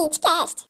Peachcast.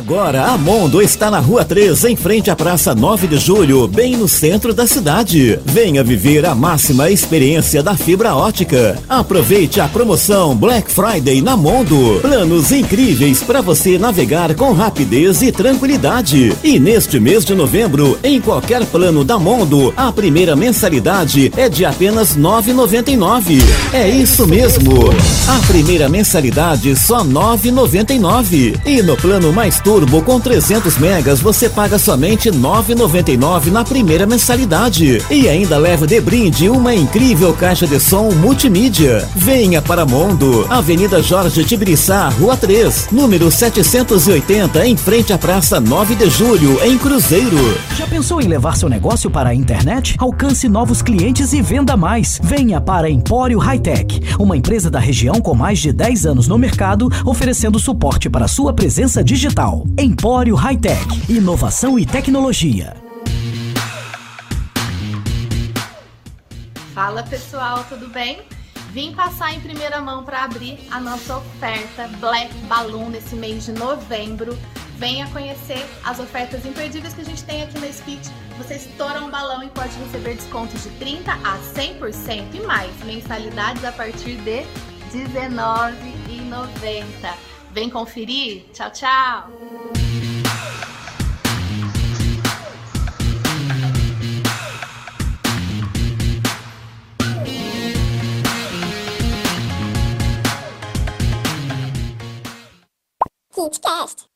Agora a Mondo está na Rua 3, em frente à Praça 9 de Julho, bem no centro da cidade. Venha viver a máxima experiência da fibra ótica. Aproveite a promoção Black Friday na Mondo. Planos incríveis para você navegar com rapidez e tranquilidade. E neste mês de novembro, em qualquer plano da Mondo, a primeira mensalidade é de apenas R$ 9,99. É isso mesmo. A primeira mensalidade só R$ 9,99. E no plano mais Turbo com 300 megas você paga somente R$ 9,99 na primeira mensalidade. E ainda leva de brinde uma incrível caixa de som multimídia. Venha para Mondo, Avenida Jorge Tibiriçá, Rua 3, número 780, em frente à Praça 9 de Julho, em Cruzeiro. Já pensou em levar seu negócio para a internet? Alcance novos clientes e venda mais. Venha para Empório Hightech, uma empresa da região com mais de 10 anos no mercado, oferecendo suporte para sua presença digital. Empório Hightech, inovação e tecnologia. Fala pessoal, tudo bem? Vim passar em primeira mão para abrir a nossa oferta Black Balloon nesse mês de novembro. Venha conhecer as ofertas imperdíveis que a gente tem aqui na Speech. Você estoura um balão e pode receber descontos de 30 a 100% e mais. Mensalidades a partir de R$19,90. Vem conferir? Tchau, tchau! KidsCast.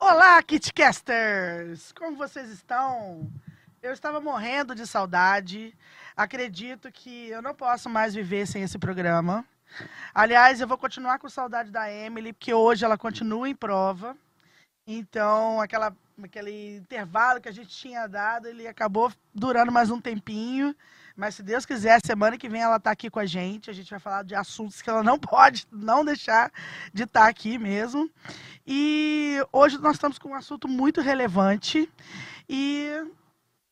Olá, KitCasters! Como vocês estão? Eu estava morrendo de saudade. Acredito que eu não posso mais viver sem esse programa. Aliás, eu vou continuar com saudade da Emily, porque hoje ela continua em prova. Então, aquela, aquele intervalo que a gente tinha dado, ele acabou durando mais um tempinho. Mas se Deus quiser, semana que vem ela está aqui com a gente. A gente vai falar de assuntos que ela não pode não deixar de estar tá aqui mesmo. E hoje nós estamos com um assunto muito relevante. E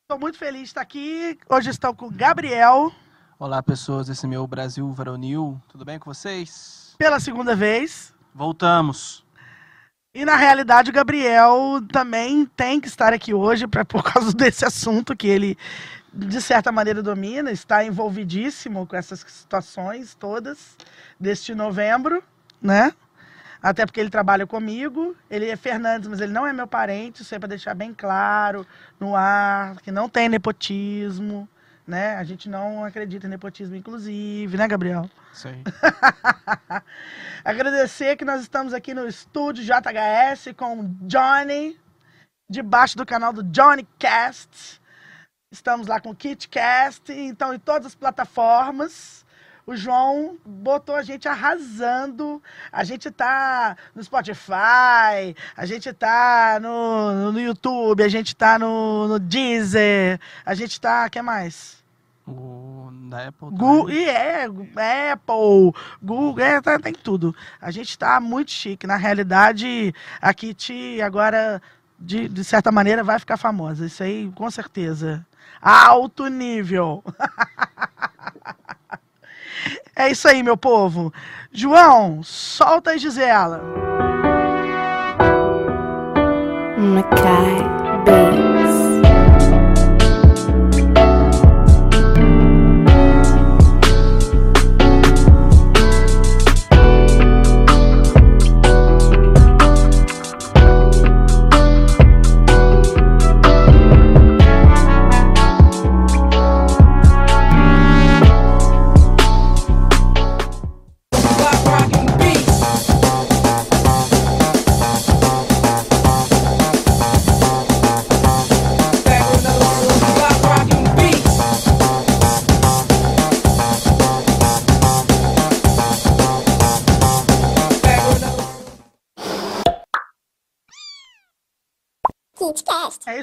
estou muito feliz de estar aqui. Hoje estou com o Gabriel. Olá, pessoas desse meu Brasil Varonil. Tudo bem com vocês? Pela segunda vez. Voltamos. E na realidade o Gabriel também tem que estar aqui hoje pra, por causa desse assunto que ele de certa maneira domina, está envolvidíssimo com essas situações todas deste novembro, né? Até porque ele trabalha comigo, ele é Fernandes, mas ele não é meu parente, isso é para deixar bem claro no ar, que não tem nepotismo, né? A gente não acredita em nepotismo, inclusive, né, Gabriel? Sim. Agradecer que nós estamos aqui no estúdio JHS com Johnny, debaixo do canal do Johnny Cast. Estamos lá com o KitCast, então em todas as plataformas. O João botou a gente arrasando. A gente tá no Spotify, a gente tá no, no YouTube, a gente tá no, no Deezer, a gente tá. O que mais? O da Apple. Google, e é, Apple, Google, é, tá, tem tudo. A gente tá muito chique. Na realidade, a Kit agora, de, de certa maneira, vai ficar famosa. Isso aí, com certeza alto nível. é isso aí, meu povo. João, solta a Gisela. Macai Beats.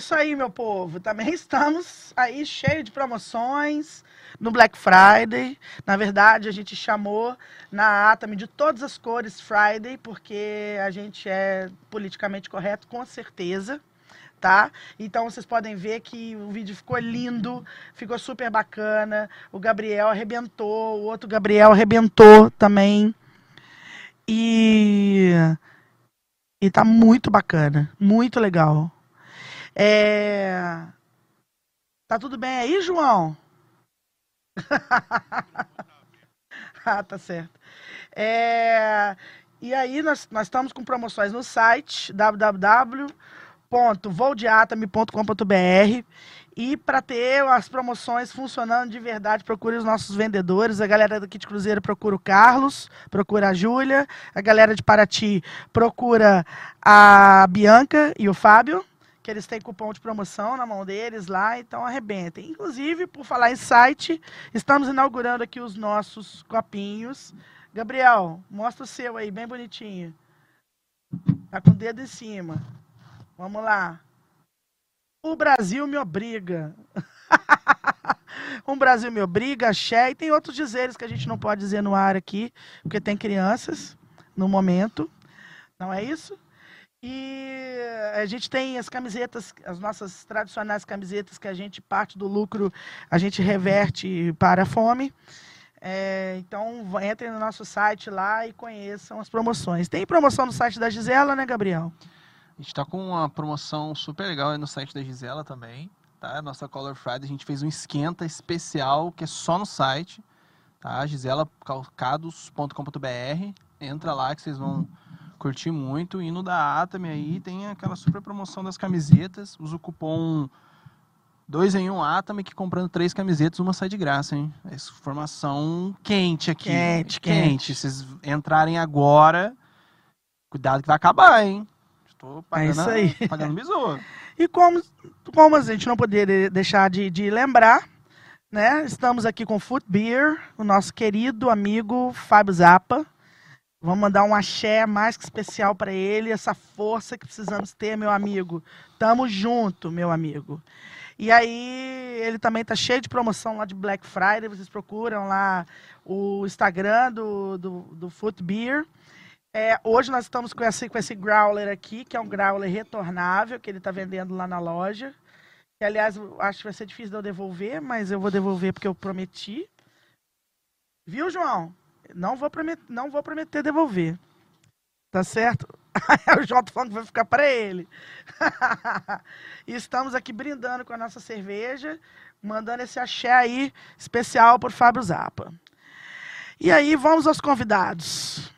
Isso aí, meu povo. Também estamos aí cheio de promoções no Black Friday. Na verdade, a gente chamou na Atami de todas as cores Friday, porque a gente é politicamente correto, com certeza. tá? Então vocês podem ver que o vídeo ficou lindo, ficou super bacana. O Gabriel arrebentou, o outro Gabriel arrebentou também. E e tá muito bacana, muito legal. É... Tá tudo bem aí, João? ah, tá certo. É... E aí nós, nós estamos com promoções no site www.voldeatame.com.br e para ter as promoções funcionando de verdade, procure os nossos vendedores. A galera do Kit Cruzeiro procura o Carlos, procura a Júlia. A galera de Paraty procura a Bianca e o Fábio, que eles têm cupom de promoção na mão deles lá, então arrebentem. Inclusive, por falar em site, estamos inaugurando aqui os nossos copinhos. Gabriel, mostra o seu aí, bem bonitinho. Tá com o dedo em cima. Vamos lá. O Brasil me obriga. um Brasil me obriga, axé, e tem outros dizeres que a gente não pode dizer no ar aqui, porque tem crianças no momento. Não é isso? E a gente tem as camisetas, as nossas tradicionais camisetas que a gente, parte do lucro, a gente reverte para a fome. É, então, entrem no nosso site lá e conheçam as promoções. Tem promoção no site da Gisela, né, Gabriel? A gente está com uma promoção super legal no site da Gisela também, tá? Nossa Color Friday, a gente fez um esquenta especial que é só no site, tá? giselacalcados.com.br. Entra lá que vocês vão curtir muito. E no da Atami aí tem aquela super promoção das camisetas. Usa o cupom 2 em 1 um Atami que comprando três camisetas, uma sai de graça, hein? Essa informação quente aqui. Quente, quente. quente. Vocês entrarem agora, cuidado que vai acabar, hein? Tô pagando, É isso aí. pagando besouro. E como, como a gente não poderia deixar de, de lembrar, né? Estamos aqui com o Foot Beer, o nosso querido amigo Fábio Zappa. Vamos mandar um axé mais que especial para ele, essa força que precisamos ter, meu amigo. Tamo junto, meu amigo. E aí, ele também tá cheio de promoção lá de Black Friday. Vocês procuram lá o Instagram do, do, do Foot Beer. É, hoje nós estamos com esse, com esse growler aqui, que é um growler retornável, que ele está vendendo lá na loja. Que, aliás, acho que vai ser difícil de eu devolver, mas eu vou devolver porque eu prometi. Viu, João? Não vou prometer, não vou prometer devolver. Tá certo? o João tá falando que vai ficar para ele. e estamos aqui brindando com a nossa cerveja, mandando esse axé aí especial por Fábio Zappa. E aí, vamos aos convidados.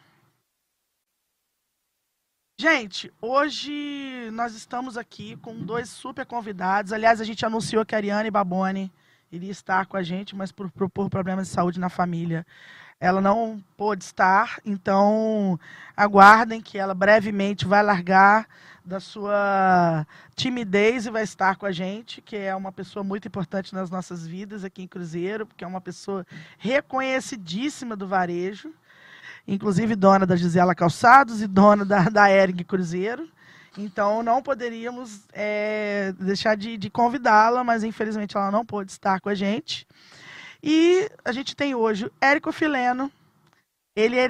Gente, hoje nós estamos aqui com dois super convidados. Aliás, a gente anunciou que a Ariane Baboni iria estar com a gente, mas por, por, por problemas de saúde na família, ela não pôde estar. Então, aguardem que ela brevemente vai largar da sua timidez e vai estar com a gente, que é uma pessoa muito importante nas nossas vidas aqui em Cruzeiro, porque é uma pessoa reconhecidíssima do varejo inclusive dona da Gisela Calçados e dona da, da Ering Cruzeiro. Então não poderíamos é, deixar de, de convidá-la, mas infelizmente ela não pôde estar com a gente. E a gente tem hoje Érico Fileno, ele é,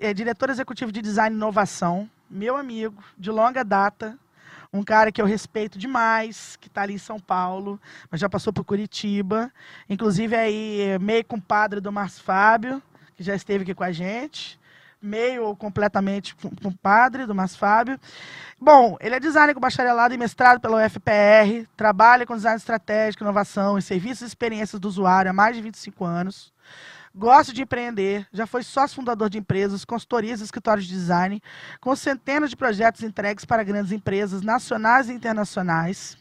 é diretor executivo de design e inovação, meu amigo de longa data, um cara que eu respeito demais, que está ali em São Paulo, mas já passou por Curitiba, inclusive aí meio compadre do Márcio Fábio, que já esteve aqui com a gente, meio ou completamente compadre do Márcio Fábio. Bom, ele é designer com bacharelado e mestrado pela UFPR, trabalha com design estratégico, inovação e serviços e experiências do usuário há mais de 25 anos. Gosta de empreender, já foi sócio fundador de empresas, consultorias e escritórios de design, com centenas de projetos entregues para grandes empresas nacionais e internacionais,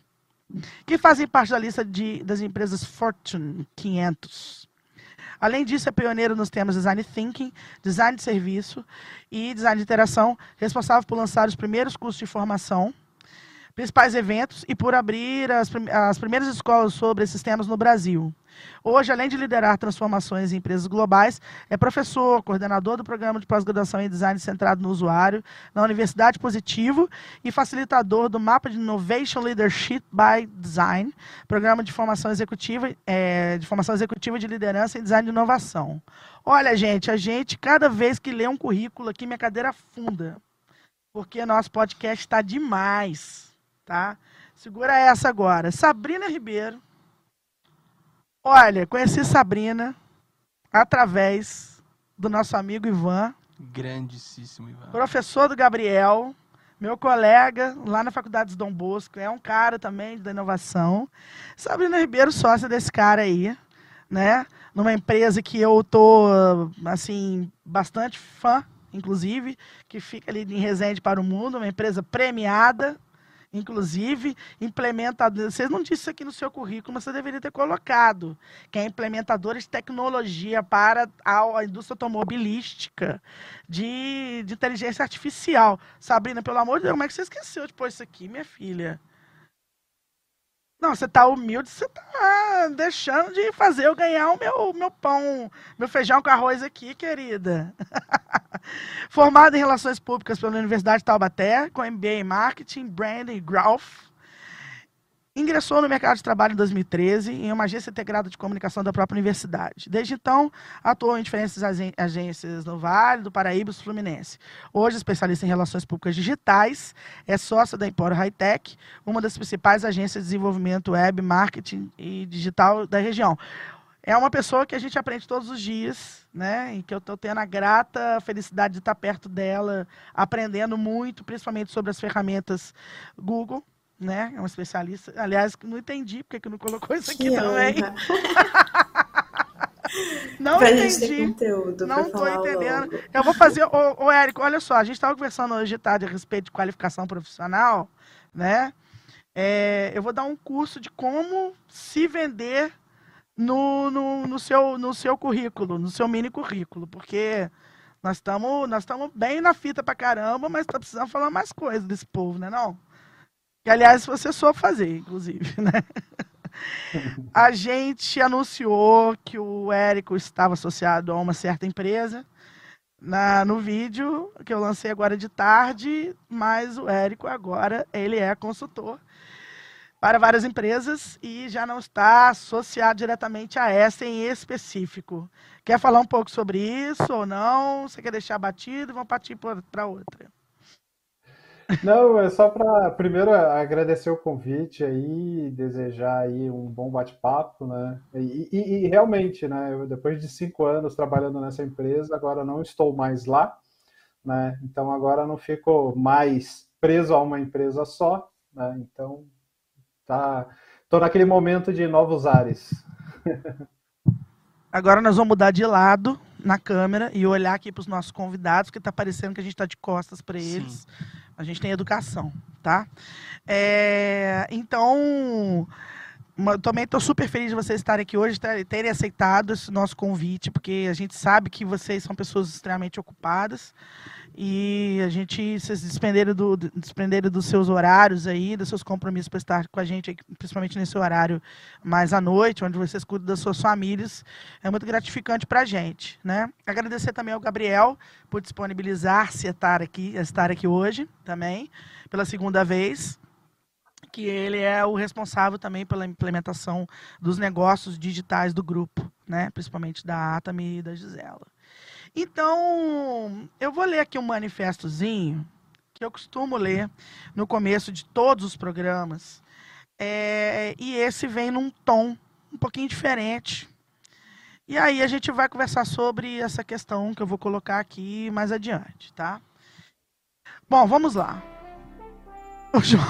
que fazem parte da lista de, das empresas Fortune 500. Além disso, é pioneiro nos temas design thinking, design de serviço e design de interação, responsável por lançar os primeiros cursos de formação, principais eventos e por abrir as, as primeiras escolas sobre esses temas no Brasil. Hoje, além de liderar transformações em empresas globais, é professor, coordenador do programa de pós-graduação em design centrado no usuário na Universidade Positivo e facilitador do mapa de Innovation Leadership by Design, programa de formação executiva, é, de formação executiva de liderança em design de inovação. Olha, gente, a gente, cada vez que lê um currículo aqui, minha cadeira afunda, porque nosso podcast está demais, tá? Segura essa agora. Sabrina Ribeiro. Olha, conheci Sabrina através do nosso amigo Ivan, Grandíssimo, Ivan. professor do Gabriel, meu colega lá na Faculdade de Dom Bosco, é um cara também da inovação. Sabrina Ribeiro, sócia desse cara aí, né? Numa empresa que eu tô, assim, bastante fã, inclusive, que fica ali em Resende para o Mundo, uma empresa premiada, inclusive, implementador. Vocês não disseram aqui no seu currículo, mas você deveria ter colocado, que é implementadora de tecnologia para a indústria automobilística de, de inteligência artificial. Sabrina, pelo amor de Deus, como é que você esqueceu de pôr isso aqui, minha filha? Não, você tá humilde, você tá deixando de fazer eu ganhar o meu, meu pão, meu feijão com arroz aqui, querida. Formada em Relações Públicas pela Universidade de Taubaté, com MBA em Marketing, Branding e Growth. Ingressou no mercado de trabalho em 2013 em uma agência integrada de comunicação da própria universidade. Desde então, atuou em diferentes agências no Vale, do Paraíba e do Fluminense. Hoje, especialista em relações públicas digitais, é sócia da Empório Hightech, uma das principais agências de desenvolvimento web, marketing e digital da região. É uma pessoa que a gente aprende todos os dias, né? E que eu estou tendo a grata felicidade de estar perto dela, aprendendo muito, principalmente sobre as ferramentas Google, né? É uma especialista. Aliás, não entendi porque que não colocou isso aqui Que também. honra. Não pra entendi. conteúdo Não tô entendendo. logo. Eu vou fazer. Ô, ô Érico, olha só, a gente estava conversando hoje de tarde a respeito de qualificação profissional, né? É, eu vou dar um curso de como se vender no, no, no seu, no seu currículo, no seu mini currículo, porque nós estamos nós bem na fita pra caramba, mas tá precisando falar mais coisas desse povo, né não? Que, aliás, você soube fazer, inclusive, né? A gente anunciou que o Érico estava associado a uma certa empresa na, no vídeo que eu lancei agora de tarde, mas o Érico agora ele é consultor para várias empresas e já não está associado diretamente a essa em específico. Quer falar um pouco sobre isso ou não? Você quer deixar batido? Vamos partir para outra. Não, é só para primeiro agradecer o convite aí, desejar aí um bom bate-papo, né? E, e- e realmente, né? eu, depois de cinco anos trabalhando nessa empresa, agora não estou mais lá, né? Então agora não fico mais preso a uma empresa só, né? Então tá, tô naquele momento de novos ares. Agora nós vamos mudar de lado na câmera e olhar aqui para os nossos convidados, porque está parecendo que a gente está de costas para eles. A gente tem educação, tá? É, então, também estou super feliz de vocês estarem aqui hoje, ter- terem aceitado esse nosso convite, porque a gente sabe que vocês são pessoas extremamente ocupadas e a gente vocês desprenderam, do, desprenderam dos seus horários aí, dos seus compromissos para estar com a gente, principalmente nesse horário mais à noite, onde vocês cuidam das suas famílias, é muito gratificante para a gente, né? Agradecer também ao Gabriel por disponibilizar-se a estar aqui, a estar aqui hoje também, pela segunda vez, que ele é o responsável também pela implementação dos negócios digitais do grupo, né? Principalmente da Atami e da Gisela. Então, eu vou ler aqui um manifestozinho que eu costumo ler no começo de todos os programas. É, e esse vem num tom um pouquinho diferente. E aí a gente vai conversar sobre essa questão que eu vou colocar aqui mais adiante, tá? Bom, vamos lá. O João.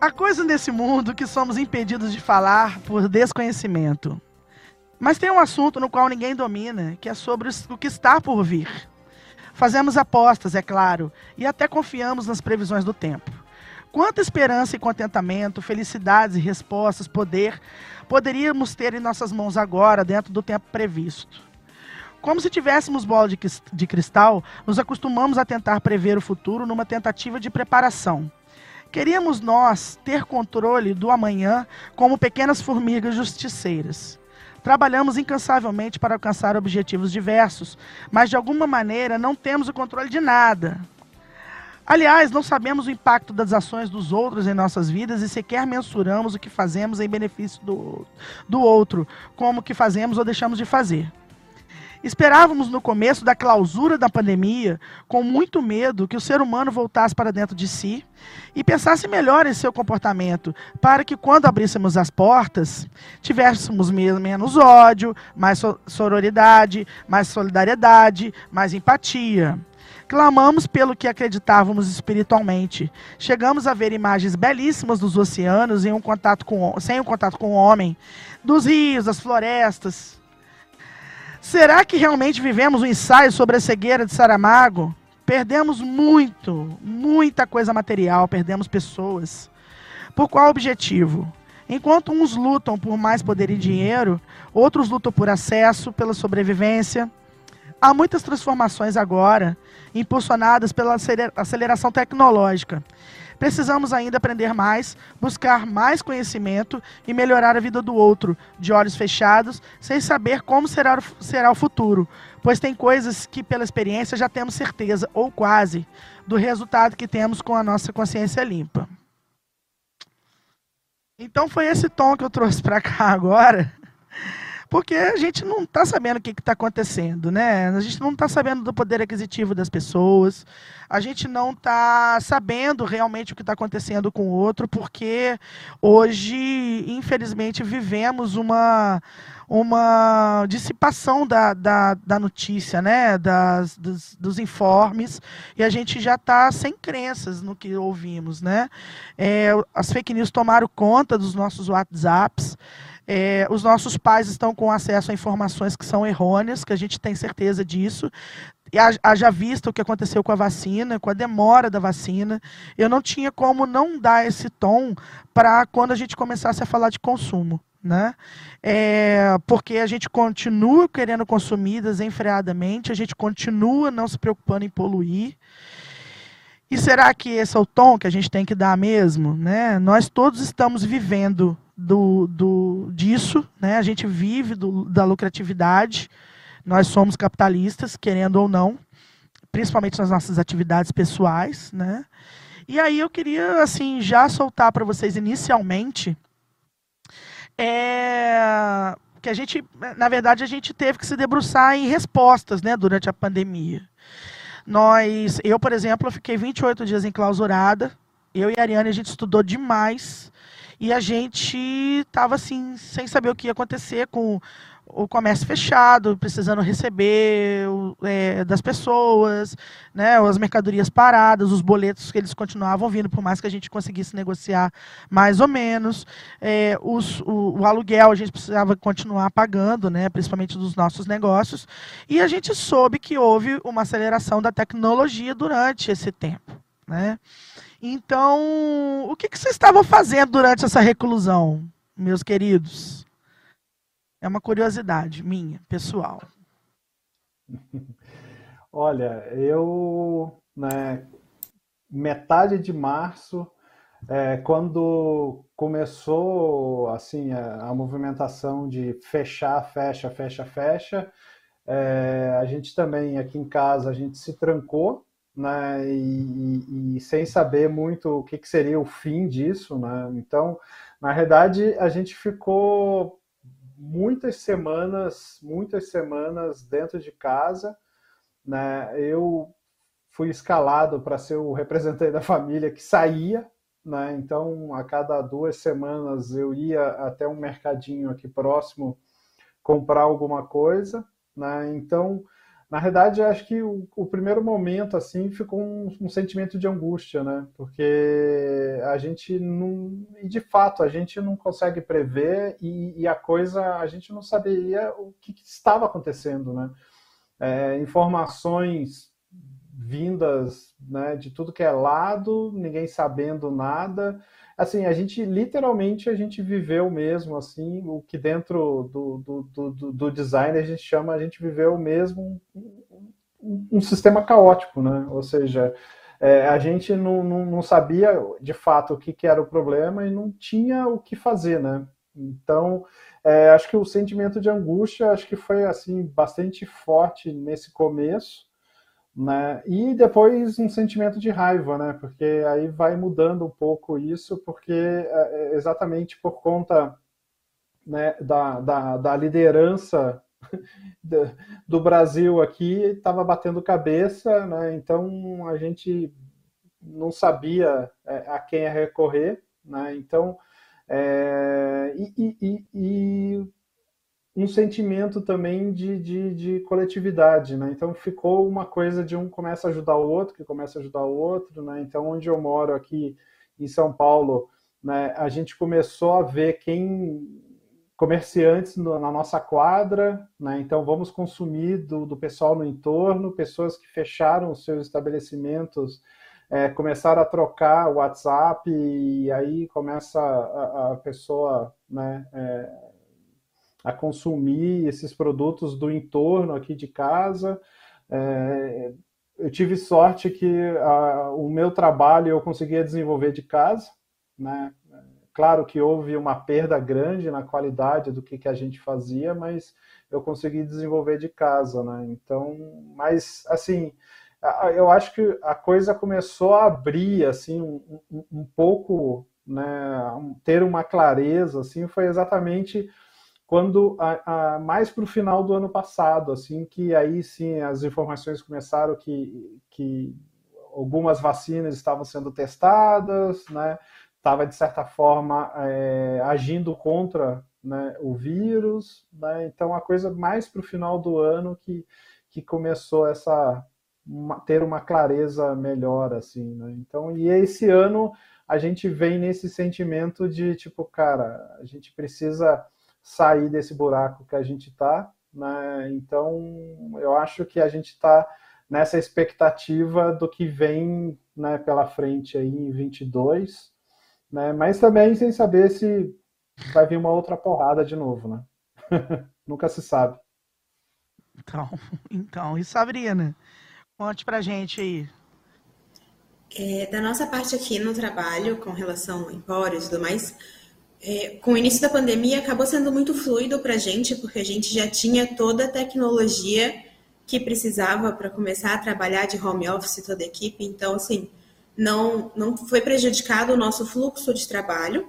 Há coisa nesse mundo que somos impedidos de falar por desconhecimento. Mas tem um assunto no qual ninguém domina, que é sobre o que está por vir. Fazemos apostas, é claro, e até confiamos nas previsões do tempo. Quanta esperança e contentamento, felicidades e respostas, poder poderíamos ter em nossas mãos agora, dentro do tempo previsto? Como se tivéssemos bola de cristal, nos acostumamos a tentar prever o futuro numa tentativa de preparação. Queríamos nós ter controle do amanhã como pequenas formigas justiceiras. Trabalhamos incansavelmente para alcançar objetivos diversos, mas de alguma maneira não temos o controle de nada. Aliás, não sabemos o impacto das ações dos outros em nossas vidas e sequer mensuramos o que fazemos em benefício do, do outro, como o que fazemos ou deixamos de fazer. Esperávamos no começo da clausura da pandemia, com muito medo, que o ser humano voltasse para dentro de si e pensasse melhor em seu comportamento, para que quando abríssemos as portas, tivéssemos menos ódio, mais sororidade, mais solidariedade, mais empatia. Clamamos pelo que acreditávamos espiritualmente. Chegamos a ver imagens belíssimas dos oceanos um com, sem um contato com o homem, dos rios, das florestas, Será que realmente vivemos um ensaio sobre a cegueira de Saramago? Perdemos muito, muita coisa material, perdemos pessoas. Por qual objetivo? Enquanto uns lutam por mais poder e dinheiro, outros lutam por acesso, pela sobrevivência. Há muitas transformações agora, impulsionadas pela aceleração tecnológica. Precisamos ainda aprender mais, buscar mais conhecimento e melhorar a vida do outro, de olhos fechados, sem saber como será, será o futuro, pois tem coisas que, pela experiência, já temos certeza, ou quase, do resultado que temos com a nossa consciência limpa. Então foi esse tom que eu trouxe para cá agora porque a gente não está sabendo o que está acontecendo, né? A gente não está sabendo do poder aquisitivo das pessoas, a gente não está sabendo realmente o que está acontecendo com o outro, porque hoje, infelizmente, vivemos uma uma dissipação da, da, da notícia, né? Das, dos, dos, informes, e a gente já está sem crenças no que ouvimos. Né? É, as fake news tomaram conta dos nossos WhatsApps. É, os nossos pais estão com acesso a informações que são errôneas, que a gente tem certeza disso. E haja visto o que aconteceu com a vacina, com a demora da vacina. Eu não tinha como não dar esse tom para quando a gente começasse a falar de consumo. Né? É, porque a gente continua querendo consumir desenfreadamente, a gente continua não se preocupando em poluir. E será que esse é o tom que a gente tem que dar mesmo? Né? Nós todos estamos vivendo do, do, disso, né? a gente vive do, da lucratividade, nós somos capitalistas, querendo ou não, principalmente nas nossas atividades pessoais. Né? E aí eu queria assim já soltar para vocês inicialmente é, que a gente, na verdade, a gente teve que se debruçar em respostas né, durante a pandemia. Nós, eu, por exemplo, fiquei 28 dias enclausurada. Eu e a Ariane, a gente estudou demais. E a gente estava assim, sem saber o que ia acontecer com o comércio fechado, precisando receber é, das pessoas, né, as mercadorias paradas, os boletos que eles continuavam vindo, por mais que a gente conseguisse negociar mais ou menos. É, os, o, o, aluguel a gente precisava continuar pagando, né, principalmente dos nossos negócios. E a gente soube que houve uma aceleração da tecnologia durante esse tempo. Né? Então, o que, que vocês estavam fazendo durante essa reclusão, meus queridos? É uma curiosidade minha, pessoal. Olha, eu, né, metade de março, é, quando começou assim a, a, movimentação de fechar, fecha, fecha, fecha, é, a gente também aqui em casa a gente se trancou, né, e, e, sem saber muito o que, que seria o fim disso, né? Então, na verdade, a gente ficou muitas semanas, muitas semanas dentro de casa, né? Eu fui escalado para ser o representante da família que saía, né? Então, a cada duas semanas eu ia até um mercadinho aqui próximo comprar alguma coisa, né? Então, na verdade, acho que o, o, primeiro momento assim ficou um, um, sentimento de angústia, né? Porque a gente não, e de fato a gente não consegue prever e, e a coisa a gente não sabia o que, que estava acontecendo, né? É, informações vindas né, de tudo que é lado, ninguém sabendo nada assim, a gente literalmente a gente viveu mesmo assim, o que dentro do, do, do, do design a gente chama, a gente viveu mesmo um, um sistema caótico, né? Ou seja, é, a gente não, não, não, sabia de fato o que, que, era o problema e não tinha o que fazer, né? Então, é, acho que o sentimento de angústia acho que foi assim bastante forte nesse começo né? E depois um sentimento de raiva, né? Porque aí vai mudando um pouco isso, porque é, é exatamente por conta né, da, da, da liderança do Brasil aqui estava batendo cabeça, né? então a gente não sabia é, a quem recorrer, né? então é, e, e, e, um sentimento também de, de, de, coletividade, né? Então ficou uma coisa de um começa a ajudar o outro, que começa a ajudar o outro, né? Então onde eu moro aqui em São Paulo, né, a gente começou a ver quem comerciantes na nossa quadra, né? Então vamos consumir do, do pessoal no entorno, pessoas que fecharam os seus estabelecimentos é, começaram a trocar o WhatsApp e aí começa a, a pessoa né, é, a consumir esses produtos do entorno aqui de casa. É, eu tive sorte que a, o meu trabalho eu conseguia desenvolver de casa, né? Claro que houve uma perda grande na qualidade do que, que a gente fazia, mas eu consegui desenvolver de casa, né? Então, mas assim, eu acho que a coisa começou a abrir assim um, um, um pouco, né? Ter uma clareza, assim, foi exatamente quando a, a, mais para o final do ano passado, assim, que aí sim as informações começaram que, que algumas vacinas estavam sendo testadas, né? estava, de certa forma, é, agindo contra né, o vírus. Né? Então, a coisa mais para o final do ano que, que começou essa uma, ter uma clareza melhor, assim, né? Então, e esse ano a gente vem nesse sentimento de, tipo, cara, a gente precisa sair desse buraco que a gente está, né? Então, eu acho que a gente está nessa expectativa do que vem né, pela frente aí em 22, né? Mas também sem saber se vai vir uma outra porrada de novo, né? Nunca se sabe. Então, então, e Sabrina, conte pra gente aí. É, da nossa parte aqui no trabalho, com relação a empórios e tudo mais, é, com o início da pandemia acabou sendo muito fluido para a gente, porque a gente já tinha toda a tecnologia que precisava para começar a trabalhar de home office toda a equipe. Então, assim, não, não foi prejudicado o nosso fluxo de trabalho,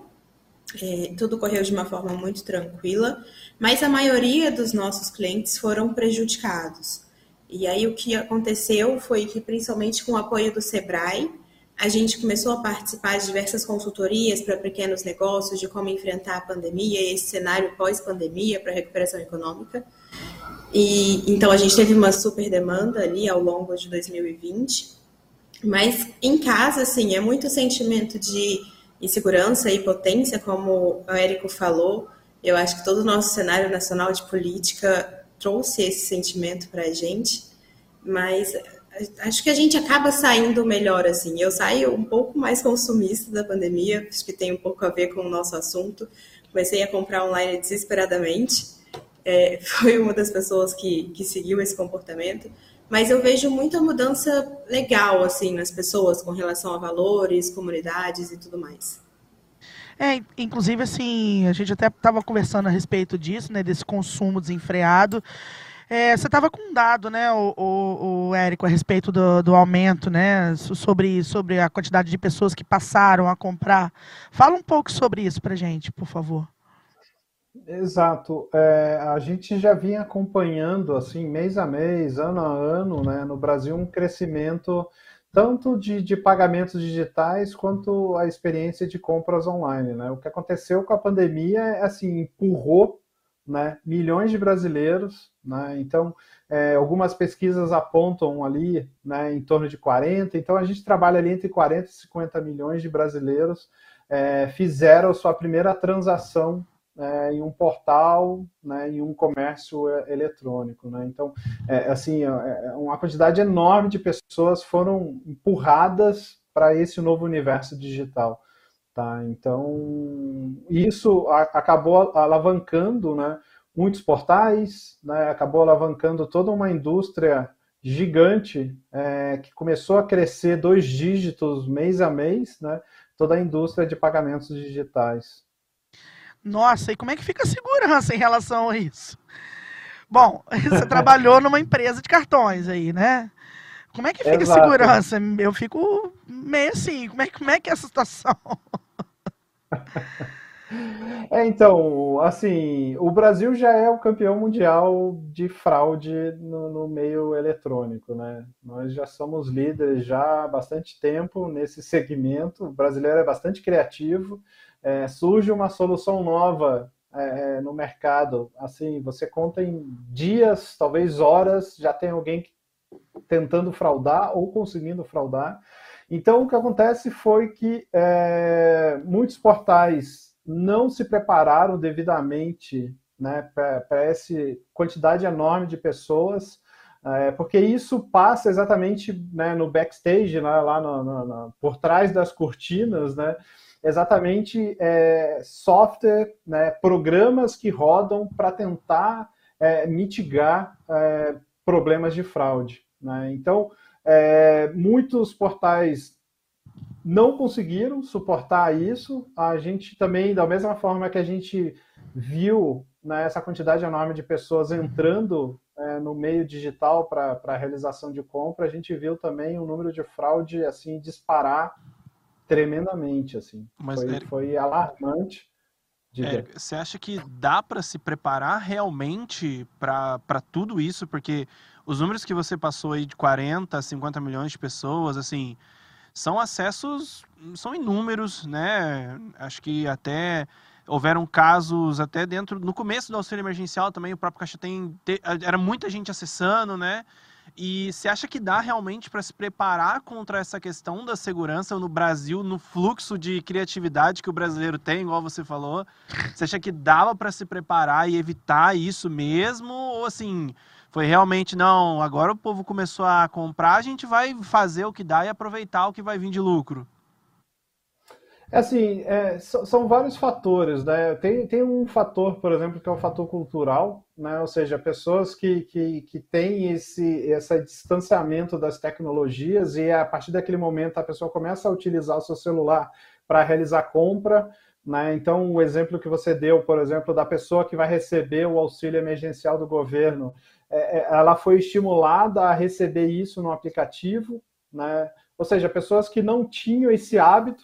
é, tudo correu de uma forma muito tranquila, mas a maioria dos nossos clientes foram prejudicados. E aí o que aconteceu foi que, principalmente com o apoio do Sebrae, a gente começou a participar de diversas consultorias para pequenos negócios de como enfrentar a pandemia e esse cenário pós-pandemia para recuperação econômica. E então a gente teve uma super demanda ali ao longo de 2020. Mas em casa, assim, é muito sentimento de insegurança e potência, como o Érico falou. Eu acho que todo o nosso cenário nacional de política trouxe esse sentimento para a gente, mas acho que a gente acaba saindo melhor, assim. Eu saio um pouco mais consumista da pandemia, acho que tem um pouco a ver com o nosso assunto. Comecei a comprar online desesperadamente, é, foi uma das pessoas que, que seguiu esse comportamento, mas eu vejo muita mudança legal assim nas pessoas com relação a valores, comunidades e tudo mais. É, inclusive assim, a gente até estava conversando a respeito disso, né, desse consumo desenfreado. É, você estava com um dado, né, o, o, o Érico, a respeito do, do, aumento, né, sobre, sobre a quantidade de pessoas que passaram a comprar. Fala um pouco sobre isso para gente, por favor. Exato. É, a gente já vinha acompanhando, assim, mês a mês, ano a ano, né, no Brasil, um crescimento tanto de, de pagamentos digitais quanto a experiência de compras online. Né? O que aconteceu com a pandemia assim, empurrou né, milhões de brasileiros. Né? Então, é, algumas pesquisas apontam ali né, em torno de 40. Então, a gente trabalha ali entre 40 e 50 milhões de brasileiros é, fizeram sua primeira transação é, em um portal, né, em um comércio é, eletrônico. Né? Então, é, assim, é, uma quantidade enorme de pessoas foram empurradas para esse novo universo digital. Tá? Então, isso acabou alavancando né, muitos portais, né, acabou alavancando toda uma indústria gigante é, que começou a crescer dois dígitos mês a mês, né, toda a indústria de pagamentos digitais. Nossa, e como é que fica a segurança em relação a isso? Bom, você trabalhou numa empresa de cartões aí, né? Como é que fica Exato. a segurança? Eu fico meio assim, como é, como é que é essa situação? É, então, assim, o Brasil já é o campeão mundial de fraude no, no, meio eletrônico, né? Nós já somos líderes já há bastante tempo nesse segmento. O brasileiro é bastante criativo. É, surge uma solução nova é, é no mercado, assim, você conta em dias, talvez horas, já tem alguém tentando fraudar ou conseguindo fraudar. Então, o que acontece foi que é, muitos portais não se prepararam devidamente né, para essa quantidade enorme de pessoas, é, porque isso passa exatamente né, no backstage, né, lá no, no, no, por trás das cortinas, né, exatamente é, software, né, programas que rodam para tentar é, mitigar é, problemas de fraude. Né? Então, é, muitos portais não conseguiram suportar isso. A gente também, da mesma forma que a gente viu né, essa quantidade enorme de pessoas entrando é, no meio digital para a realização de compra, a gente viu também o número de fraude assim disparar tremendamente. Assim. Mas, foi, foi alarmante. Érico, você acha que dá para se preparar realmente para tudo isso? Porque os números que você passou aí de 40, 50 milhões de pessoas, assim, são acessos, são inúmeros, né? Acho que até houveram casos até dentro, no começo do auxílio emergencial também, o próprio Caixa tem, era muita gente acessando, né? E você acha que dá realmente para se preparar contra essa questão da segurança no Brasil, no fluxo de criatividade que o brasileiro tem, igual você falou? Você acha que dava para se preparar e evitar isso mesmo? Ou assim, foi realmente, não, agora o povo começou a comprar, a gente vai fazer o que dá e aproveitar o que vai vir de lucro. É assim, é, são vários fatores, né? Tem, tem um fator, por exemplo, que é o fator cultural, né? Ou seja, pessoas que, que, que têm esse, esse distanciamento das tecnologias e a partir daquele momento a pessoa começa a utilizar o seu celular para realizar compra, né? Então, o exemplo que você deu, por exemplo, da pessoa que vai receber o auxílio emergencial do governo, ela foi estimulada a receber isso no aplicativo, né? Ou seja, pessoas que não tinham esse hábito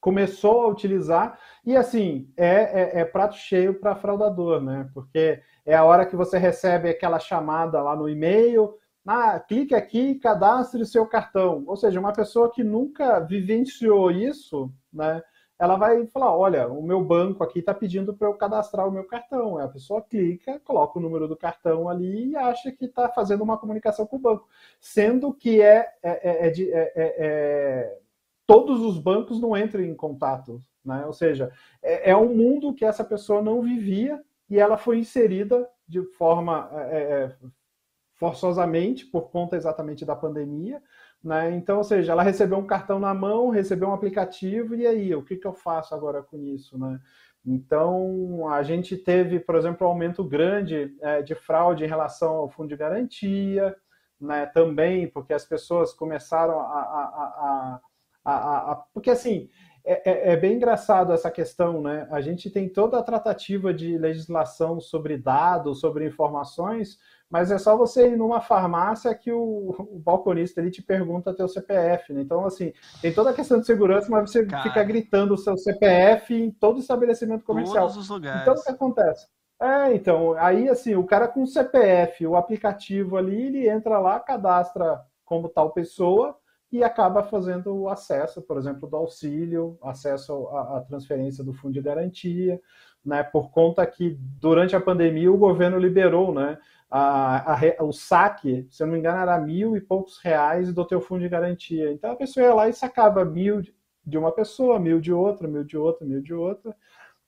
começou a utilizar e assim é, é, é prato cheio para fraudador, né? Porque é a hora que você recebe aquela chamada lá no e-mail, ah, clique aqui e cadastre seu cartão. Ou seja, uma pessoa que nunca vivenciou isso, né? Ela vai falar: olha, o meu banco aqui está pedindo para eu cadastrar o meu cartão. A pessoa clica, coloca o número do cartão ali e acha que está fazendo uma comunicação com o banco, sendo que é, é, é, é, é todos os bancos não entram em contato, né? Ou seja, é, um mundo que essa pessoa não vivia e ela foi inserida de forma forçosamente por conta exatamente da pandemia né? Então, ou seja, ela recebeu um cartão na mão, recebeu um aplicativo, e aí, o que, que eu faço agora com isso? Né? Então, a gente teve, por exemplo, um aumento grande é, de fraude em relação ao fundo de garantia, né? também, porque as pessoas começaram a. a, a, a, porque, assim, é, é, é, bem engraçado essa questão, né? A gente tem toda a tratativa de legislação sobre dados, sobre informações, mas é só você ir numa farmácia que o, o balconista ali te pergunta teu CPF, né? Então, assim, tem toda a questão de segurança, mas você Cara, fica gritando o seu CPF em todo estabelecimento comercial. Todos os lugares. Então, o que acontece? É, então, aí assim, o cara com o CPF, o aplicativo ali, ele entra lá, cadastra como tal pessoa e acaba fazendo o acesso, por exemplo, do auxílio, acesso à, transferência do fundo de garantia, né, por conta que durante a pandemia o governo liberou, né, a, a, o saque, se eu não me engano, era mil e poucos reais do teu fundo de garantia. Então a pessoa ia lá e sacava mil de uma pessoa, mil de outra, mil de outra, mil de outra,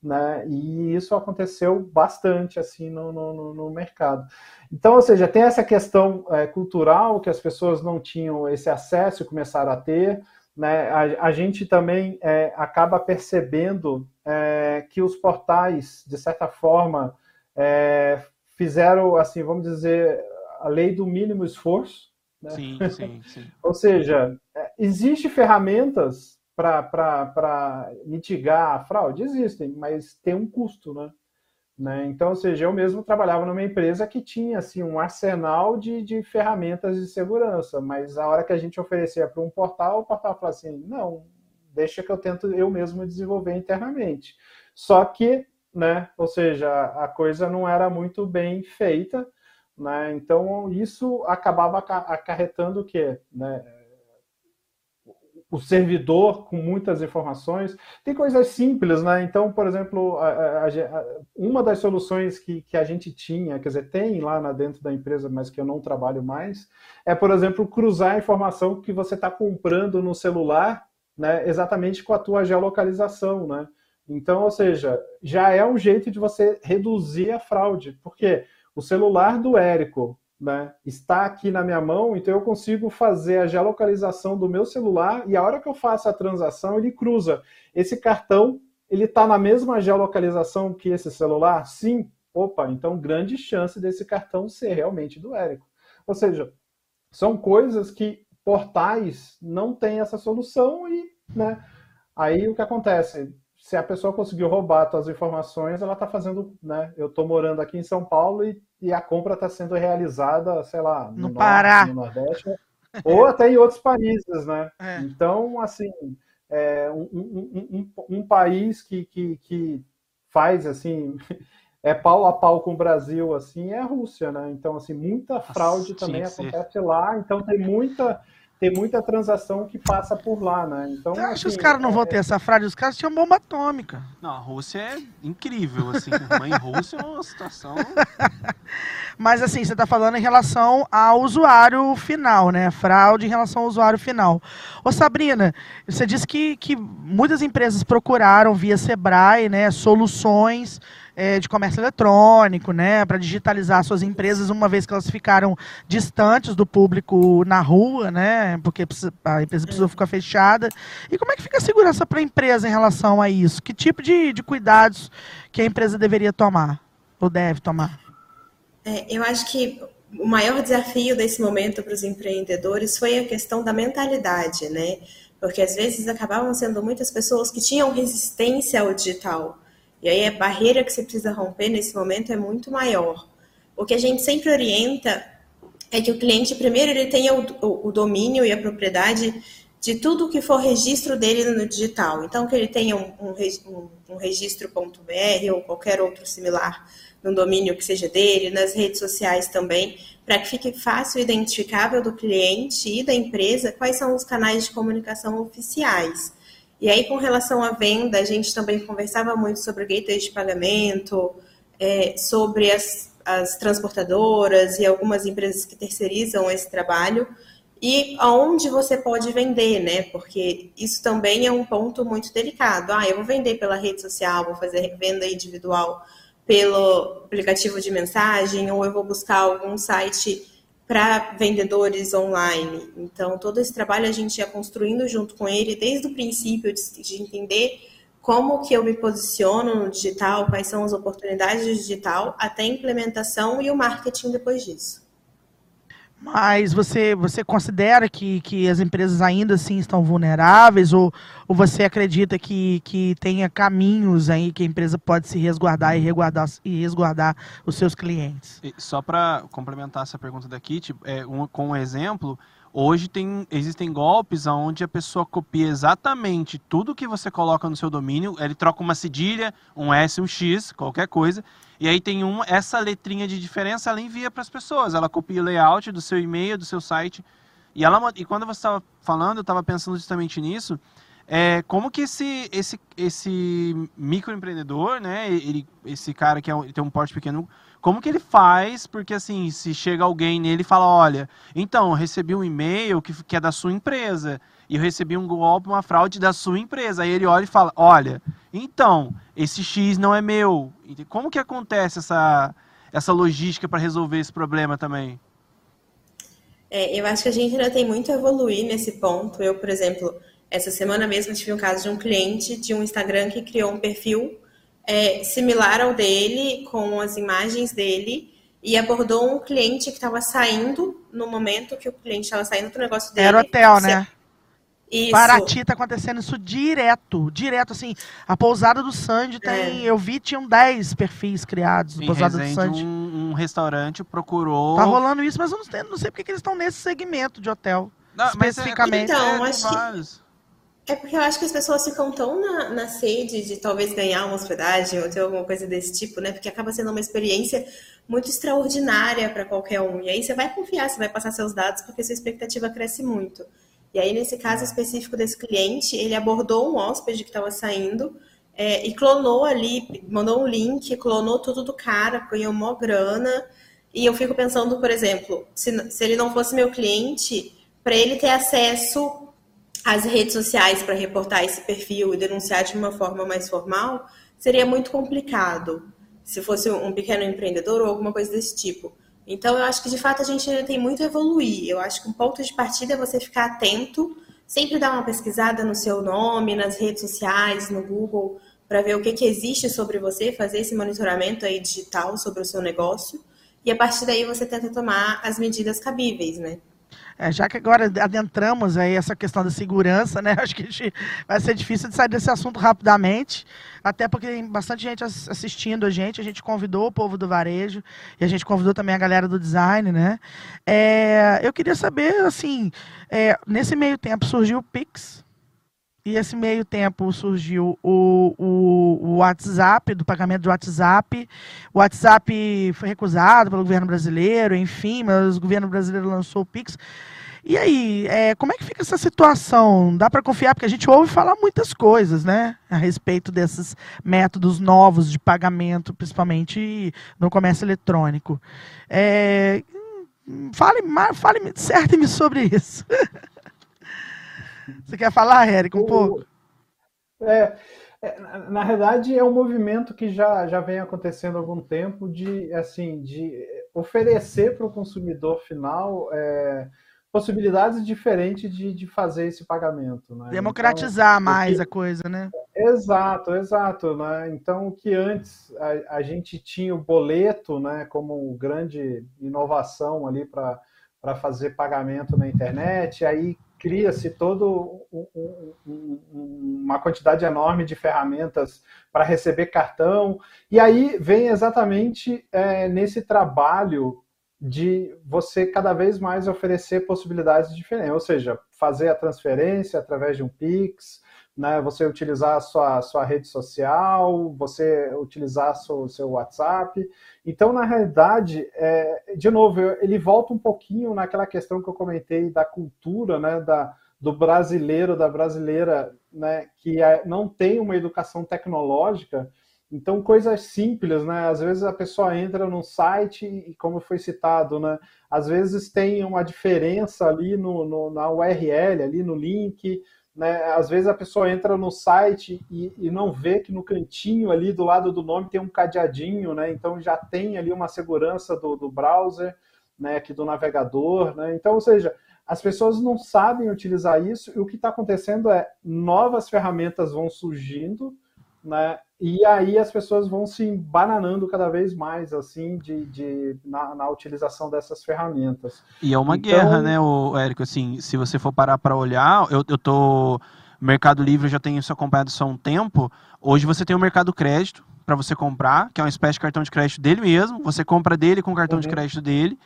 né? E isso aconteceu bastante assim no, no, no mercado. Então, ou seja, tem essa questão é, cultural que as pessoas não tinham esse acesso e começaram a ter. Né? A, a gente também é, acaba percebendo é, que os portais, de certa forma, é, fizeram, assim, vamos dizer, a lei do mínimo esforço. Né? Sim, sim, sim. Ou seja, é, existem ferramentas para mitigar a fraude? Existem, mas tem um custo, né? né? Então, ou seja, eu mesmo trabalhava numa empresa que tinha assim, um arsenal de, de ferramentas de segurança, mas a hora que a gente oferecia para um portal, o portal falava assim, não, deixa que eu tento eu mesmo desenvolver internamente. Só que, né, ou seja, a coisa não era muito bem feita, né? Então isso acabava acarretando o quê? Né? O servidor com muitas informações. Tem coisas simples, né? Então, por exemplo, a, a, a, uma das soluções que, que a gente tinha, quer dizer, tem lá na, dentro da empresa, mas que eu não trabalho mais, é, por exemplo, cruzar a informação que você está comprando no celular, né, exatamente com a tua geolocalização, né? Então, ou seja, já é um jeito de você reduzir a fraude, porque o celular do Érico né, está aqui na minha mão, então eu consigo fazer a geolocalização do meu celular e a hora que eu faço a transação, ele cruza. Esse cartão, ele está na mesma geolocalização que esse celular? Sim. Opa, então grande chance desse cartão ser realmente do Érico. Ou seja, são coisas que portais não têm essa solução e, né, aí o que acontece? Se a pessoa conseguiu roubar suas informações, ela está fazendo, né? Eu estou morando aqui em São Paulo e e a compra está sendo realizada, sei lá, no, no Pará, no Nordeste, ou até em outros países, né? É. Então, assim, é um, um, um, um, país que, que, que faz assim é pau a pau com o Brasil, assim, é a Rússia, né? Então, assim, muita fraude Nossa, também acontece lá. Então, tem muita tem muita transação que passa por lá, né? Então, Você acha assim, que os caras não vão ter essa fraude? Os caras tinham bomba atômica. Não, a Rússia é incrível, assim. Mãe Rússia é uma situação. Mas assim, você está falando em relação ao usuário final, né? Fraude em relação ao usuário final. Ô Sabrina, você disse que, que muitas empresas procuraram via Sebrae, né, soluções é, de comércio eletrônico, né, para digitalizar suas empresas, uma vez que elas ficaram distantes do público na rua, né, porque a empresa precisou ficar fechada. E como é que fica a segurança para a empresa em relação a isso? Que tipo de, de cuidados que a empresa deveria tomar ou deve tomar? É, eu acho que o maior desafio desse momento para os empreendedores foi a questão da mentalidade, né? Porque às vezes acabavam sendo muitas pessoas que tinham resistência ao digital. E aí a barreira que você precisa romper nesse momento é muito maior. O que a gente sempre orienta é que o cliente, primeiro, ele tenha o, o, o domínio e a propriedade de tudo que for registro dele no digital. Então, que ele tenha um, um, um registro.br ou qualquer outro similar no domínio que seja dele, nas redes sociais também, para que fique fácil identificável do cliente e da empresa quais são os canais de comunicação oficiais. E aí, com relação à venda, a gente também conversava muito sobre o gateway de pagamento, é, sobre as, as transportadoras e algumas empresas que terceirizam esse trabalho e aonde você pode vender, né? Porque isso também é um ponto muito delicado. Ah, eu vou vender pela rede social, vou fazer venda individual pelo aplicativo de mensagem, ou eu vou buscar algum site para vendedores online. Então, todo esse trabalho a gente ia construindo junto com ele desde o princípio de, de entender como que eu me posiciono no digital, quais são as oportunidades do digital, até a implementação e o marketing depois disso. Mas você, você considera que, que as empresas ainda assim estão vulneráveis ou, ou você acredita que, que tenha caminhos aí que a empresa pode se resguardar e resguardar, e resguardar os seus clientes? E só para complementar essa pergunta da Kit, é, um, com um exemplo, hoje tem, existem golpes onde a pessoa copia exatamente tudo que você coloca no seu domínio, ele troca uma cedilha, um S, um X, qualquer coisa, e aí tem uma, essa letrinha de diferença, ela envia para as pessoas. Ela copia o layout do seu e-mail, do seu site. E, ela, e quando você estava falando, eu estava pensando justamente nisso. É, como que esse, esse, esse microempreendedor, né, ele, esse cara que é, tem um porte pequeno, como que ele faz? Porque assim, se chega alguém nele e fala, olha, então, recebi um e-mail que, que é da sua empresa e eu recebi um golpe, uma fraude da sua empresa. Aí ele olha e fala: Olha, então, esse X não é meu. Como que acontece essa, essa logística para resolver esse problema também? É, eu acho que a gente ainda tem muito a evoluir nesse ponto. Eu, por exemplo, essa semana mesmo tive um caso de um cliente de um Instagram que criou um perfil é, similar ao dele, com as imagens dele, e abordou um cliente que estava saindo no momento que o cliente estava saindo do negócio dele. Era hotel, né? Isso. Paraty tá acontecendo isso direto, direto, assim. A pousada do Sandy tem, é. eu vi, tinham 10 perfis criados no pousada Resende, do Sandy. Um, um, restaurante procurou... Tá rolando isso, mas eu não sei, não sei porque que eles estão nesse segmento de hotel, não, é especificamente. É, então, acho que... É porque eu acho que as pessoas ficam tão na, na sede de talvez ganhar uma hospedagem ou ter alguma coisa desse tipo, né? Porque acaba sendo uma experiência muito extraordinária para qualquer um. E aí você vai confiar, você vai passar seus dados porque sua expectativa cresce muito. E aí, nesse caso específico desse cliente, ele abordou um hóspede que estava saindo é, e clonou ali, mandou um link, clonou tudo do cara, ganhou uma grana. E eu fico pensando, por exemplo, se, se ele não fosse meu cliente, para ele ter acesso às redes sociais para reportar esse perfil e denunciar de uma forma mais formal, seria muito complicado. Se fosse um pequeno empreendedor ou alguma coisa desse tipo. Então, eu acho que de fato a gente ainda tem muito a evoluir. Eu acho que um ponto de partida é você ficar atento, sempre dar uma pesquisada no seu nome, nas redes sociais, no Google, para ver o que, que existe sobre você, fazer esse monitoramento aí digital sobre o seu negócio. E a partir daí você tenta tomar as medidas cabíveis, né? É, já que agora adentramos aí essa questão da segurança, né? Acho que vai ser difícil de sair desse assunto rapidamente, até porque tem bastante gente assistindo a gente. A gente convidou o povo do varejo e a gente convidou também a galera do design, né? É, eu queria saber, assim, é, nesse meio tempo surgiu o Pix, e esse meio tempo surgiu o, o, o, WhatsApp, do pagamento do WhatsApp. O WhatsApp foi recusado pelo governo brasileiro, enfim, mas o governo brasileiro lançou o Pix. E aí, é, como é que fica essa situação? Dá para confiar? Porque a gente ouve falar muitas coisas, né? A respeito desses métodos novos de pagamento, principalmente no comércio eletrônico. É, fale, fale, certe-me sobre isso. Você quer falar, Érico, um pouco? É, é, na realidade é um movimento que já, já vem acontecendo há algum tempo de assim de oferecer para o consumidor final é, possibilidades diferentes de, de fazer esse pagamento. Né? Democratizar então, mais que, a coisa, né? Exato, exato. Né? Então, o que antes a, a gente tinha o boleto né, como grande inovação ali para fazer pagamento na internet, aí cria-se um, uma quantidade enorme de ferramentas para receber cartão. E aí vem exatamente é, nesse trabalho de você cada vez mais oferecer possibilidades diferentes, ou seja, fazer a transferência através de um Pix, né, você utilizar a sua, sua rede social, você utilizar o seu WhatsApp. Então, na realidade, é, de novo, ele volta um pouquinho naquela questão que eu comentei da cultura, né, da, do brasileiro, da brasileira, né, que é, não tem uma educação tecnológica. Então, coisas simples, né? Às vezes a pessoa entra no site e, como foi citado, né? Às vezes tem uma diferença ali no, no na URL, ali no link, né? Às vezes a pessoa entra no site e, e, não vê que no cantinho ali do lado do nome tem um cadeadinho, né? Então já tem ali uma segurança do, do browser, né? Aqui do navegador, né? Então, ou seja, as pessoas não sabem utilizar isso e o que está acontecendo é novas ferramentas vão surgindo, né? E aí as pessoas vão se bananando cada vez mais, assim, de, de na, na, utilização dessas ferramentas. E é uma então... guerra, né, o Érico? Assim, se você for parar para olhar, eu, eu tô... Mercado Livre já tenho isso acompanhado só há um tempo. Hoje você tem o Mercado Crédito para você comprar, que é uma espécie de cartão de crédito dele mesmo. Você compra dele com o cartão uhum. de crédito dele.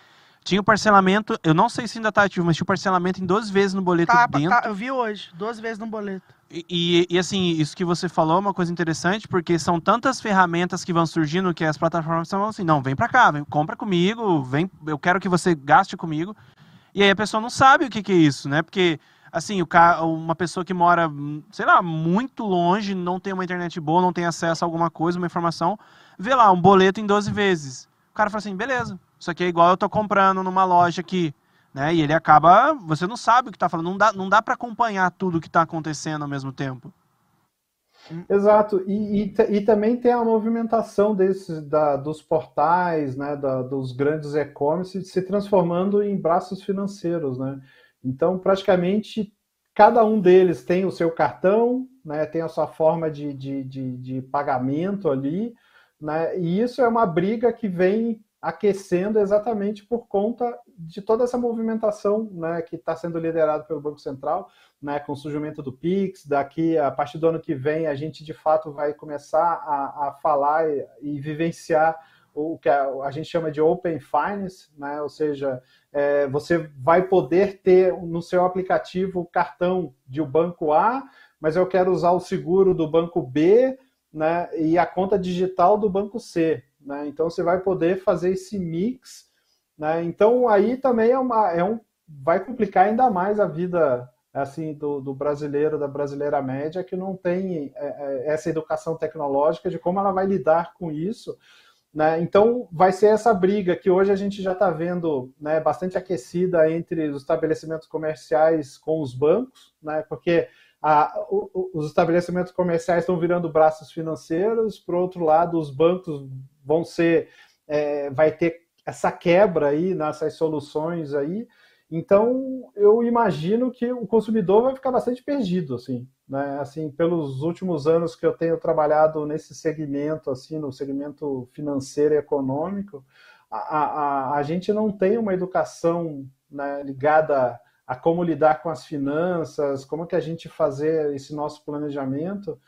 Tinha o parcelamento, eu não sei se ainda está ativo, mas tinha o parcelamento em 12 vezes no boleto tá, dentro. Tá, eu vi hoje, 12 vezes no boleto. E, e, e, assim, isso que você falou é uma coisa interessante, porque são tantas ferramentas que vão surgindo que as plataformas são assim, não, vem para cá, vem, compra comigo, vem, eu quero que você gaste comigo. E aí a pessoa não sabe o que, que é isso, né? Porque, assim, o ca... uma pessoa que mora, sei lá, muito longe, não tem uma internet boa, não tem acesso a alguma coisa, uma informação, vê lá, um boleto em 12 vezes. O cara fala assim, beleza, isso aqui é igual eu tô comprando numa loja aqui. Né? E ele acaba. Você não sabe o que está falando. Não dá, não dá para acompanhar tudo o que está acontecendo ao mesmo tempo. Exato, e, e, e, também tem a movimentação desses, da, dos portais, né, da, dos grandes e-commerce se transformando em braços financeiros, né? Então, praticamente, cada um deles tem o seu cartão, né, tem a sua forma de, de, de, de pagamento ali, né, e isso é uma briga que vem aquecendo exatamente por conta de toda essa movimentação né, que está sendo liderada pelo Banco Central, né, com o surgimento do PIX. Daqui, a partir do ano que vem, a gente de fato vai começar a, a falar e, e, vivenciar o que a, a, gente chama de Open Finance, né, ou seja, é, você vai poder ter no seu aplicativo o cartão de banco A, mas eu quero usar o seguro do banco B né, e a conta digital do banco C. Né? Então você vai poder fazer esse mix. Né? Então aí também é, uma, é um, vai complicar ainda mais a vida assim do, do brasileiro, da brasileira média, que não tem é, é, essa educação tecnológica de como ela vai lidar com isso. Né? Então, vai ser essa briga que hoje a gente já está vendo né, bastante aquecida entre os estabelecimentos comerciais com os bancos, né? porque a, o, os estabelecimentos comerciais estão virando braços financeiros, por outro lado, os bancos vão ser, é, vai ter essa quebra aí nessas soluções aí. Então, eu imagino que o consumidor vai ficar bastante perdido, assim, né? Assim, pelos últimos anos que eu tenho trabalhado nesse segmento, assim, no segmento financeiro e econômico, a, a, a gente não tem uma educação né, ligada a como lidar com as finanças, como que a gente fazer esse nosso planejamento.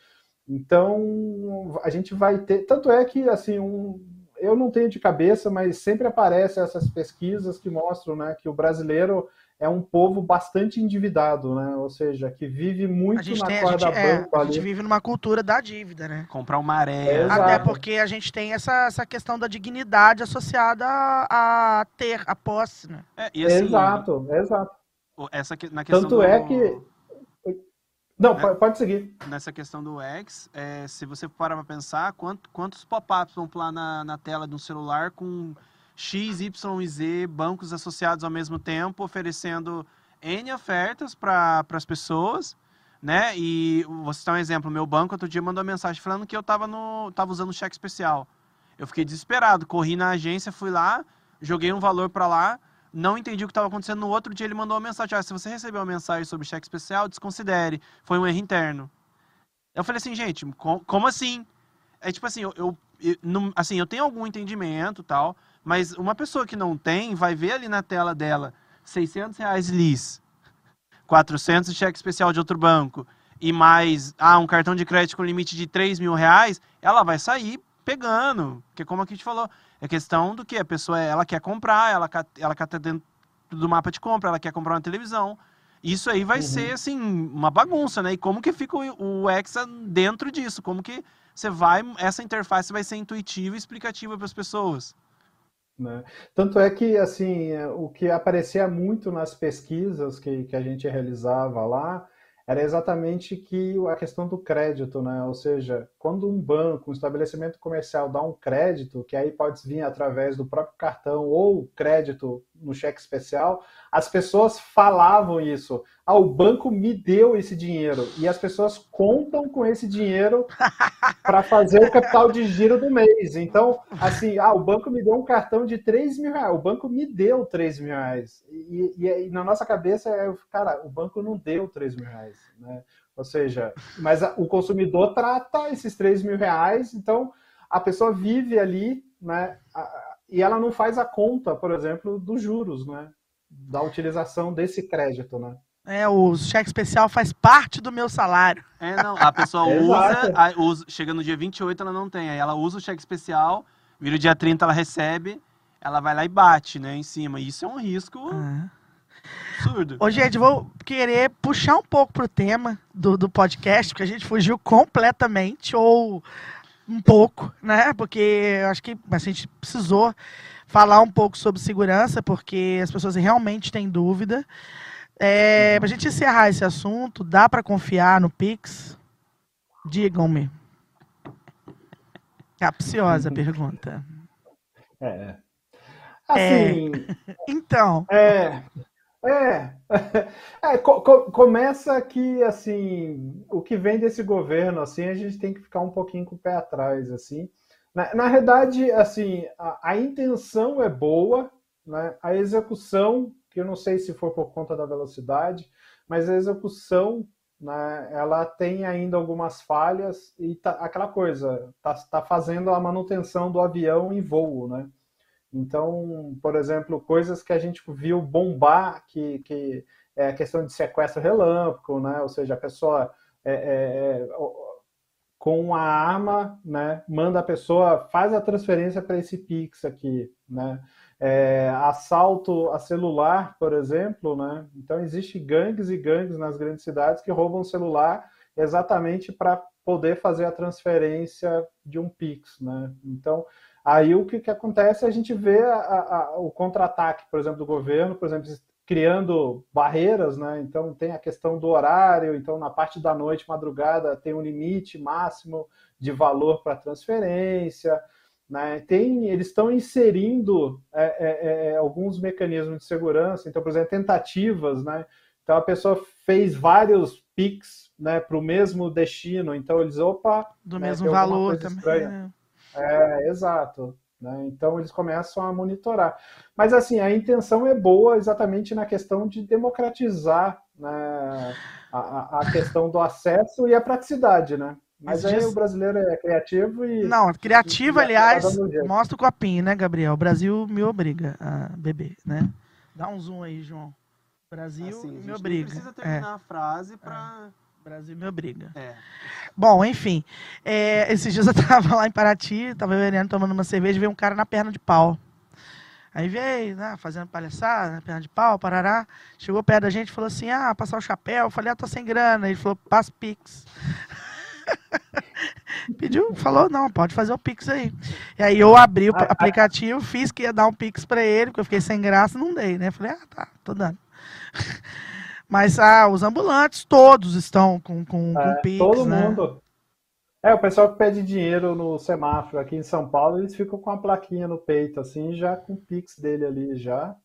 Então, a gente vai ter. Tanto é que, assim, um, eu não tenho de cabeça, mas sempre aparecem essas pesquisas que mostram né, que o brasileiro é um povo bastante endividado, né? Ou seja, que vive muito na tem, corda a gente, é, A gente vive numa cultura da dívida, né? Comprar uma areia. É, Até porque a gente tem essa, essa questão da dignidade associada a, a ter, a posse, né? É, assim, exato, exato. Essa, na questão Tanto é do... é que não, né? pode seguir. Nessa questão do X, é, se você parar para pensar, quanto, quantos pop-ups vão pular na, na tela de um celular com X, Y e Z bancos associados ao mesmo tempo, oferecendo N ofertas para as pessoas, né? E vou citar um exemplo, meu banco outro dia mandou uma mensagem falando que eu estava no, tava usando cheque especial. Eu fiquei desesperado, corri na agência, fui lá, joguei um valor para lá, não entendi o que estava acontecendo. No outro dia ele mandou uma mensagem: ah, se você recebeu uma mensagem sobre cheque especial, desconsidere. Foi um erro interno. Eu falei assim, gente, com, como assim? É tipo assim, eu, eu, eu assim, eu tenho algum entendimento tal, mas uma pessoa que não tem vai ver ali na tela dela 600 reais lis, 400 de cheque especial de outro banco e mais ah, um cartão de crédito com limite de 3 mil reais, ela vai sair pegando. Porque como a gente falou, é questão do que a pessoa ela quer comprar, ela ela quer estar dentro do mapa de compra, ela quer comprar uma televisão. Isso aí vai uhum. ser assim uma bagunça, né? E como que fica o, o Exa dentro disso? Como que você vai essa interface vai ser intuitiva e explicativa para as pessoas? Né? Tanto é que assim o que aparecia muito nas pesquisas que, que a gente realizava lá era exatamente que a questão do crédito, né? Ou seja, quando um banco, um estabelecimento comercial dá um crédito, que aí pode vir através do próprio cartão ou crédito no cheque especial, as pessoas falavam isso. Ah, o banco me deu esse dinheiro. E as pessoas contam com esse dinheiro para fazer o capital de giro do mês. Então, assim, ah, o banco me deu um cartão de 3 mil reais. O banco me deu 3 mil reais. E, e, e na nossa cabeça, cara, o banco não deu 3 mil reais. Né? Ou seja, mas o consumidor trata esses 3 mil reais, então a pessoa vive ali, né? A, e ela não faz a conta, por exemplo, dos juros, né? Da utilização desse crédito, né? É, o cheque especial faz parte do meu salário. É, não, a pessoa usa, a, usa, chega no dia 28, ela não tem, aí ela usa o cheque especial, vira o dia 30, ela recebe, ela vai lá e bate, né, em cima. Isso é um risco é. absurdo. Ô, gente, vou querer puxar um pouco pro tema do, do podcast, porque a gente fugiu completamente, ou um pouco, né? Porque eu acho que a gente precisou falar um pouco sobre segurança, porque as pessoas realmente têm dúvida. É, para a gente encerrar esse assunto, dá para confiar no Pix? Digam-me. Capciosa pergunta. É. Assim. É. Então. É. É, é co co começa que assim o que vem desse governo assim a gente tem que ficar um pouquinho com o pé atrás assim. Na, na assim a, a, intenção é boa, né? A execução que eu não sei se foi por conta da velocidade, mas a execução né, ela tem ainda algumas falhas e tá, aquela coisa tá, tá fazendo a manutenção do avião em voo, né? Então, por exemplo, coisas que a gente viu bombar, que, que é a questão de sequestro relâmpago, né? ou seja, a pessoa é, é, é com a arma, né, manda a pessoa, faz a transferência para esse Pix aqui, né? É, assalto a celular, por exemplo, né? Então existe gangues e gangues nas grandes cidades que roubam celular exatamente para poder fazer a transferência de um Pix, né? Então, aí o que, que acontece? A gente vê a, a, o contra-ataque, por exemplo, do governo, por exemplo, criando barreiras, né? Então tem a questão do horário, então na parte da noite, madrugada, tem um limite máximo de valor para transferência, né? Tem, eles estão inserindo é, é, é, alguns mecanismos de segurança, então, por exemplo, tentativas, né? Então a pessoa fez vários PIX né, para o mesmo destino, então eles, opa, do né, mesmo valor também. É, exato. Né? Então eles começam a monitorar. Mas assim, a intenção é boa exatamente na questão de democratizar né, a, a, questão do acesso e a praticidade, né? Mas aí o brasileiro é criativo e. Não, criativo, e, aliás, mostra o copinho, né, Gabriel? O Brasil me obriga a beber, né? Dá um zoom aí, João. O Brasil assim, me obriga. precisa terminar é. a frase para. É. Brasil me obriga. É. Bom, enfim. É, esses dias eu tava lá em Paraty, tava bebendo, tomando uma cerveja, e veio um cara na perna de pau. Aí veio, né, fazendo palhaçada, na perna de pau, parará. Chegou perto da gente e falou assim: ah, passar o chapéu. Eu falei: ah, tô sem grana. Ele falou: passa Pix. Pediu, falou, não, pode fazer o Pix aí. E aí eu abri o aplicativo, fiz que ia dar um Pix para ele, porque eu fiquei sem graça, não dei, né? Falei, ah, tá, tô dando. Mas ah, os ambulantes todos estão com, com, é, com Pix. Todo né? mundo. É, o pessoal que pede dinheiro no semáforo aqui em São Paulo, eles ficam com a plaquinha no peito, assim, já com o Pix dele ali já,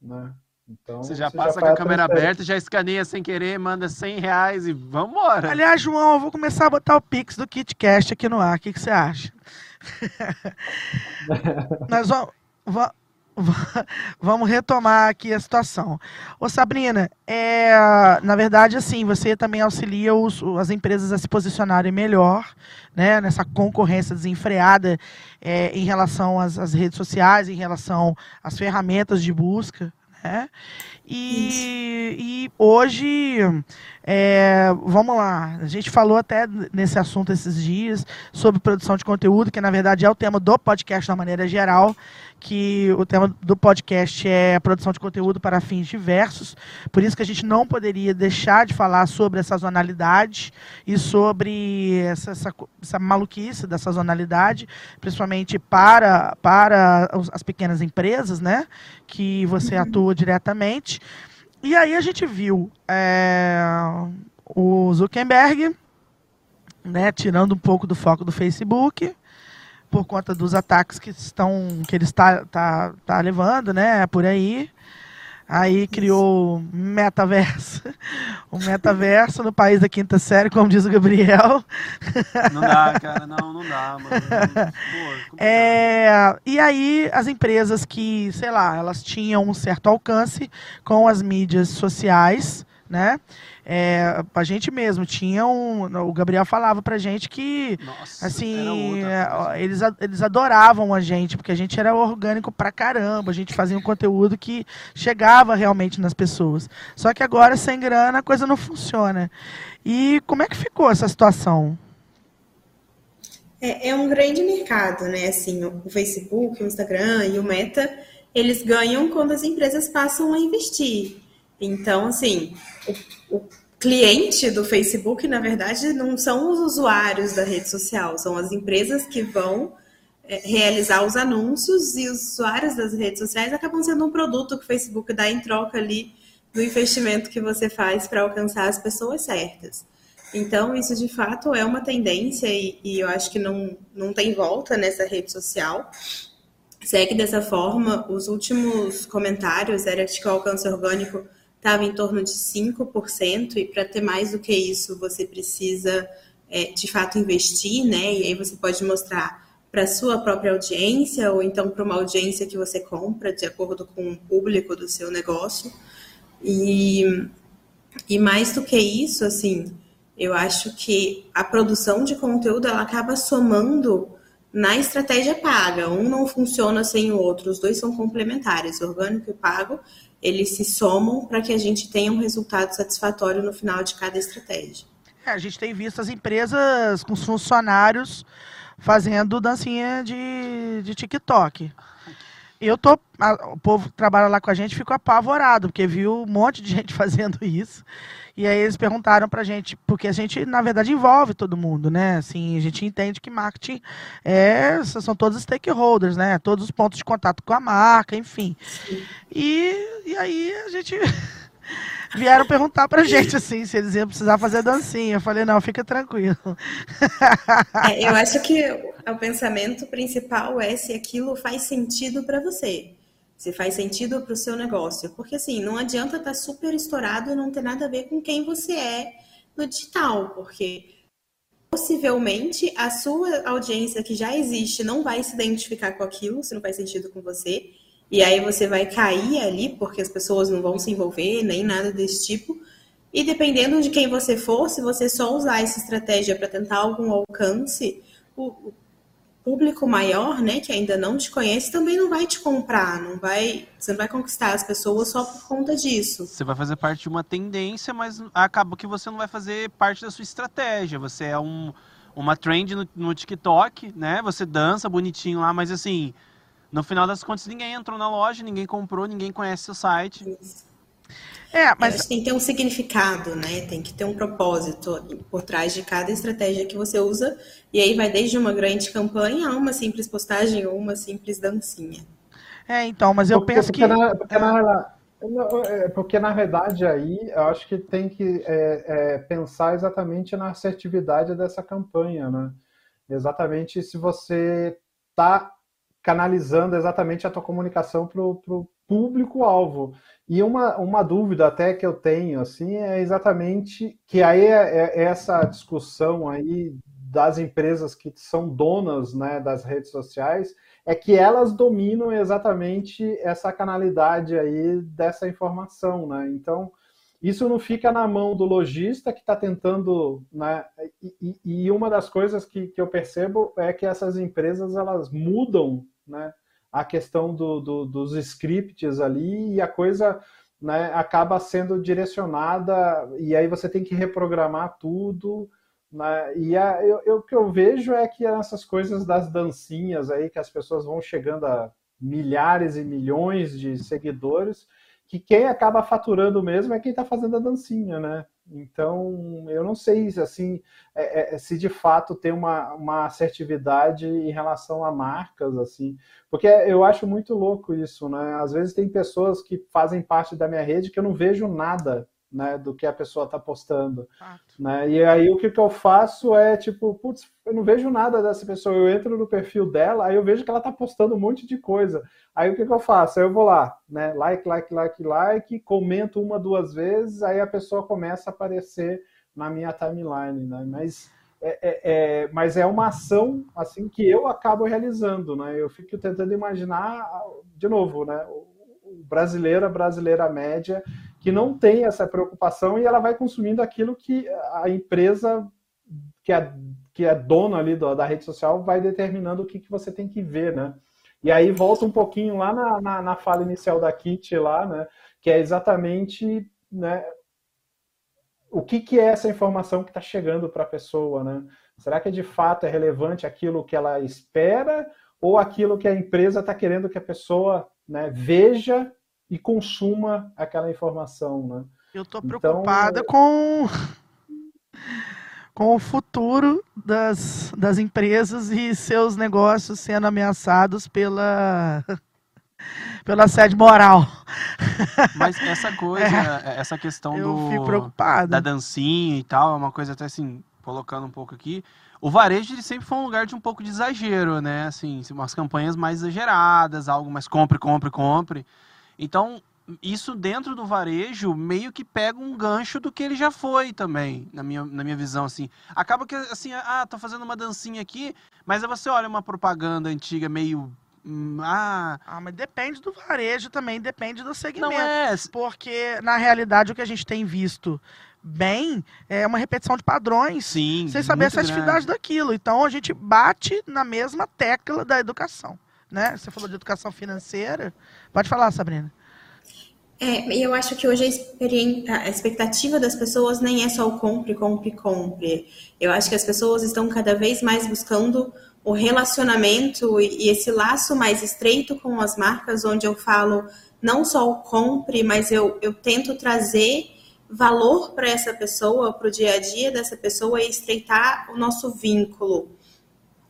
né? Então, você já você passa já com a câmera aberta, já escaneia sem querer, manda 100 reais e vambora. Aliás, João, eu vou começar a botar o Pix do KitCast aqui no ar. O que, que você acha? Nós vamos, vamos retomar aqui a situação. Ô Sabrina, é, na verdade, assim, você também auxilia os, as empresas a se posicionarem melhor, né, nessa concorrência desenfreada é, em relação às, às, redes sociais, em relação às ferramentas de busca, né? E, e hoje, é, vamos lá, a gente falou até nesse assunto esses dias sobre produção de conteúdo, que na verdade é o tema do podcast de uma maneira geral que o tema do podcast é a produção de conteúdo para fins diversos. Por isso que a gente não poderia deixar de falar sobre a sazonalidade e sobre essa, essa, essa maluquice da sazonalidade, principalmente para, para as pequenas empresas, né? Que você uhum. atua diretamente. E aí a gente viu é, o Zuckerberg, né, tirando um pouco do foco do Facebook, por conta dos ataques que estão que ele está tá, tá levando, né, por aí. Aí criou metaverso. O metaverso no país da quinta série, como diz o Gabriel. Não dá, cara, não, não dá, mano. Pô, é, e aí as empresas que, sei lá, elas tinham um certo alcance com as mídias sociais, né? É, a gente mesmo tinha um. O Gabriel falava pra gente que. Nossa, assim, é, eles, eles adoravam a gente, porque a gente era orgânico pra caramba, a gente fazia um conteúdo que chegava realmente nas pessoas. Só que agora, sem grana, a coisa não funciona. E como é que ficou essa situação? É, é um grande mercado, né? Assim, o Facebook, o Instagram e o Meta, eles ganham quando as empresas passam a investir. Então, assim, o, o cliente do Facebook, na verdade, não são os usuários da rede social, são as empresas que vão é, realizar os anúncios e os usuários das redes sociais acabam sendo um produto que o Facebook dá em troca ali do investimento que você faz para alcançar as pessoas certas. Então, isso de fato é uma tendência e, e, eu acho que não, não tem volta nessa rede social. Segue dessa forma, os últimos comentários era que o alcance orgânico estava em torno de 5%, e para ter mais do que isso, você precisa é, de fato investir, né? E aí você pode mostrar para sua própria audiência, ou então para uma audiência que você compra, de acordo com o público do seu negócio. E, e mais do que isso, assim, eu acho que a produção de conteúdo ela acaba somando na estratégia paga. Um não funciona sem o outro, os dois são complementares, orgânico e pago eles se somam para que a gente tenha um resultado satisfatório no final de cada estratégia. É, a gente tem visto as empresas com funcionários fazendo dancinha de, de TikTok. eu tô. a- o povo que trabalha lá com a gente ficou apavorado, porque viu um monte de gente fazendo isso. E aí eles perguntaram pra gente, porque a gente, na verdade, envolve todo mundo, né? Assim, a gente entende que marketing é, são todos stakeholders, né? Todos os pontos de contato com a marca, enfim. E, e aí a gente vieram perguntar pra gente assim, se eles iam precisar fazer dancinha. Eu falei, não, fica tranquilo. É, eu acho que o pensamento principal é se aquilo faz sentido para você. Se faz sentido para o seu negócio. Porque assim, não adianta estar super estourado e não ter nada a ver com quem você é no digital. Porque possivelmente a sua audiência que já existe não vai se identificar com aquilo, se não faz sentido com você. E aí você vai cair ali, porque as pessoas não vão se envolver, nem nada desse tipo. E dependendo de quem você for, se você só usar essa estratégia para tentar algum alcance, o público maior, né, que ainda não te conhece, também não vai te comprar, não vai, você não vai conquistar as pessoas só por conta disso. Você vai fazer parte de uma tendência, mas acaba que você não vai fazer parte da sua estratégia. Você é um, uma trend no, no TikTok, né? Você dança bonitinho lá, mas assim, no final das contas ninguém entrou na loja, ninguém comprou, ninguém conhece seu site. É, Mas mas tem que ter um significado, né? Tem que ter um propósito por trás de cada estratégia que você usa. E aí vai desde uma grande campanha a uma simples postagem ou uma simples dancinha. é, então, mas eu Porque- penso porque que na- porque, na, é, porque na verdade aí eu acho que tem que é, é, pensar exatamente na assertividade dessa campanha, né? Exatamente se você está canalizando exatamente a tua comunicação para o público-alvo. E uma, uma dúvida até que eu tenho assim é exatamente que aí é, é essa discussão aí das empresas que são donas né, das redes sociais é que elas dominam exatamente essa canalidade aí dessa informação, né? Então, isso não fica na mão do lojista que está tentando, né? E, e- e uma das coisas que, que eu percebo é que essas empresas elas mudam, né? A questão do, do- dos scripts ali e a coisa né, acaba sendo direcionada e aí você tem que reprogramar tudo. Né? E a, eu, eu- o que eu vejo é que essas coisas das dancinhas aí, que as pessoas vão chegando a milhares e milhões de seguidores, que quem acaba faturando mesmo é quem está fazendo a dancinha, né? Então, eu não sei se, assim, é- é- se de fato tem uma, uma assertividade em relação a marcas, assim, porque eu acho muito louco isso, né? Às vezes tem pessoas que fazem parte da minha rede que eu não vejo nada, né, do que a pessoa está postando né? E aí o que, que eu faço é tipo, putz, eu não vejo nada dessa pessoa. Eu entro no perfil dela, aí eu vejo que ela tá postando um monte de coisa. Aí o que, que eu faço? Aí eu vou lá, né? Like, like, like, like, comento uma, duas vezes, aí a pessoa começa a aparecer na minha timeline, né? Mas é, é- é- mas é uma ação assim que eu acabo realizando, né? Eu fico tentando imaginar, de novo, né? O brasileiro, a brasileira média, que não tem essa preocupação e ela vai consumindo aquilo que a empresa que é, que é dona ali do- da rede social vai determinando o que, que você tem que ver, né? E aí volta um pouquinho lá na, na, na fala inicial da Kitty lá, né? Que é exatamente né, o que, que é essa informação que está chegando para a pessoa, né? Será que de fato é relevante aquilo que ela espera ou aquilo que a empresa está querendo que a pessoa né, veja e consuma aquela informação, né? eu tô Então, preocupada com com o futuro das, das empresas e seus negócios sendo ameaçados pela pela sede moral. Mas essa coisa, essa questão Eu do fico preocupado. da dancinha e tal, é uma coisa até assim, colocando um pouco aqui. O varejo ele sempre foi um lugar de um pouco de exagero, né? Assim, umas campanhas mais exageradas, algo mais compre, compre, compre. Então, isso dentro do varejo meio que pega um gancho do que ele já foi também, na minha, na minha visão, assim. Acaba que, assim, ah, tô fazendo uma dancinha aqui, mas aí você olha uma propaganda antiga meio... hum, Ah, Ah, mas depende do varejo também, depende do segmento. não é... Porque, na realidade, o que a gente tem visto bem é uma repetição de padrões. Sim, sem saber a grande. daquilo. Então, a gente bate na mesma tecla da educação. Né? Você falou de educação financeira. Pode falar, Sabrina. É, e eu acho que hoje a, a expectativa das pessoas nem é só o compre, compre, compre. Eu acho que as pessoas estão cada vez mais buscando o relacionamento e esse laço mais estreito com as marcas, onde eu falo não só o compre, mas eu, eu tento trazer valor para essa pessoa, para o dia a dia dessa pessoa e estreitar o nosso vínculo.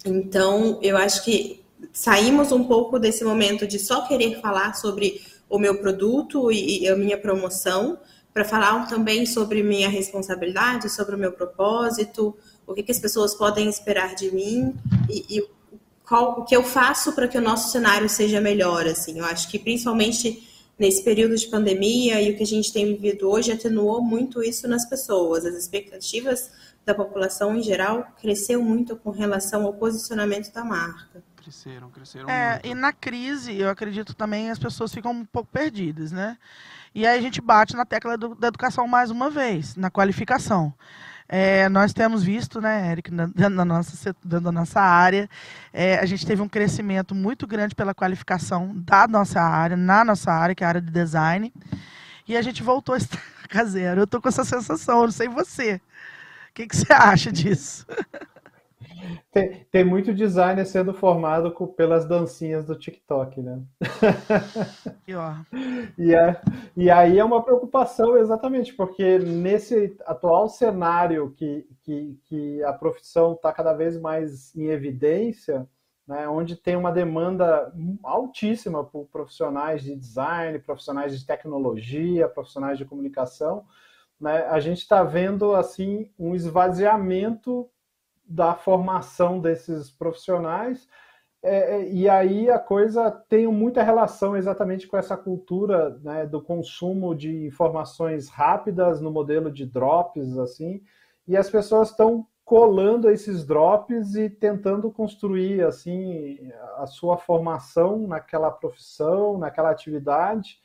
Então, eu acho que saímos um pouco desse momento de só querer falar sobre o meu produto e, a minha promoção, para falar também sobre minha responsabilidade, sobre o meu propósito, o que, que as pessoas podem esperar de mim e, e qual, o que eu faço para que o nosso cenário seja melhor. Assim, eu acho que principalmente nesse período de pandemia e o que a gente tem vivido hoje atenuou muito isso nas pessoas. As expectativas da população em geral cresceu muito com relação ao posicionamento da marca. Cresceram, cresceram é, muito. E na crise, eu acredito também as pessoas ficam um pouco perdidas, né? E aí a gente bate na tecla do, da educação mais uma vez, na qualificação. É, nós temos visto, né, Eric, dentro da nossa, dentro da nossa área, é, a gente teve um crescimento muito grande pela qualificação da nossa área, na nossa área, que é a área de design, e a gente voltou a estar zero. Eu estou com essa sensação, eu não sei você. O que, que você acha disso? Tem, tem, muito designer sendo formado com, pelas dancinhas do TikTok, né? E, ó. e, é, e aí é uma preocupação, exatamente, porque nesse atual cenário que, que, que a profissão está cada vez mais em evidência, né, onde tem uma demanda altíssima por profissionais de design, profissionais de tecnologia, profissionais de comunicação, né, a gente está vendo assim um esvaziamento da formação desses profissionais. É, é, e aí a coisa tem muita relação exatamente com essa cultura né, do consumo de informações rápidas no modelo de drops, assim, e as pessoas estão colando esses drops e tentando construir assim a sua formação naquela profissão, naquela atividade.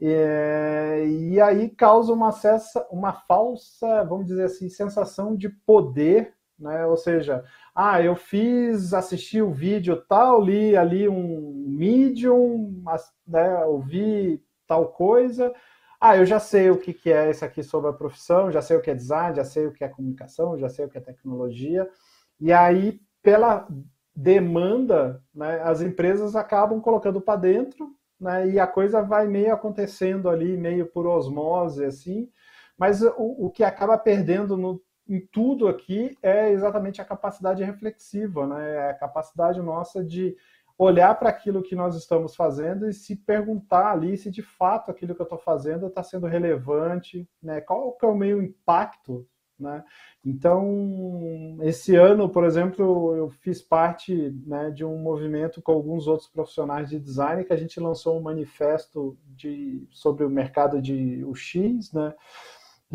É, e aí causa uma, cessa, uma falsa, vamos dizer assim, sensação de poder né? Ou seja, ah, eu fiz, assisti o vídeo tal, li ali um medium, né, ouvi tal coisa. Ah, eu já sei o que, é isso aqui sobre a profissão, já sei o que é design, já sei o que é comunicação, já sei o que é tecnologia. E aí, pela demanda, né, as empresas acabam colocando para dentro, né, e a coisa vai meio acontecendo ali, meio por osmose, assim. Mas o, o que acaba perdendo no em tudo aqui é exatamente a capacidade reflexiva, né? É a capacidade nossa de olhar para aquilo que nós estamos fazendo e se perguntar ali se de fato aquilo que eu estou fazendo está sendo relevante, né? Qual que é o meu impacto, né? Então, esse ano, por exemplo, eu fiz parte né, de um movimento com alguns outros profissionais de design que a gente lançou um manifesto de, sobre o mercado de UX, né?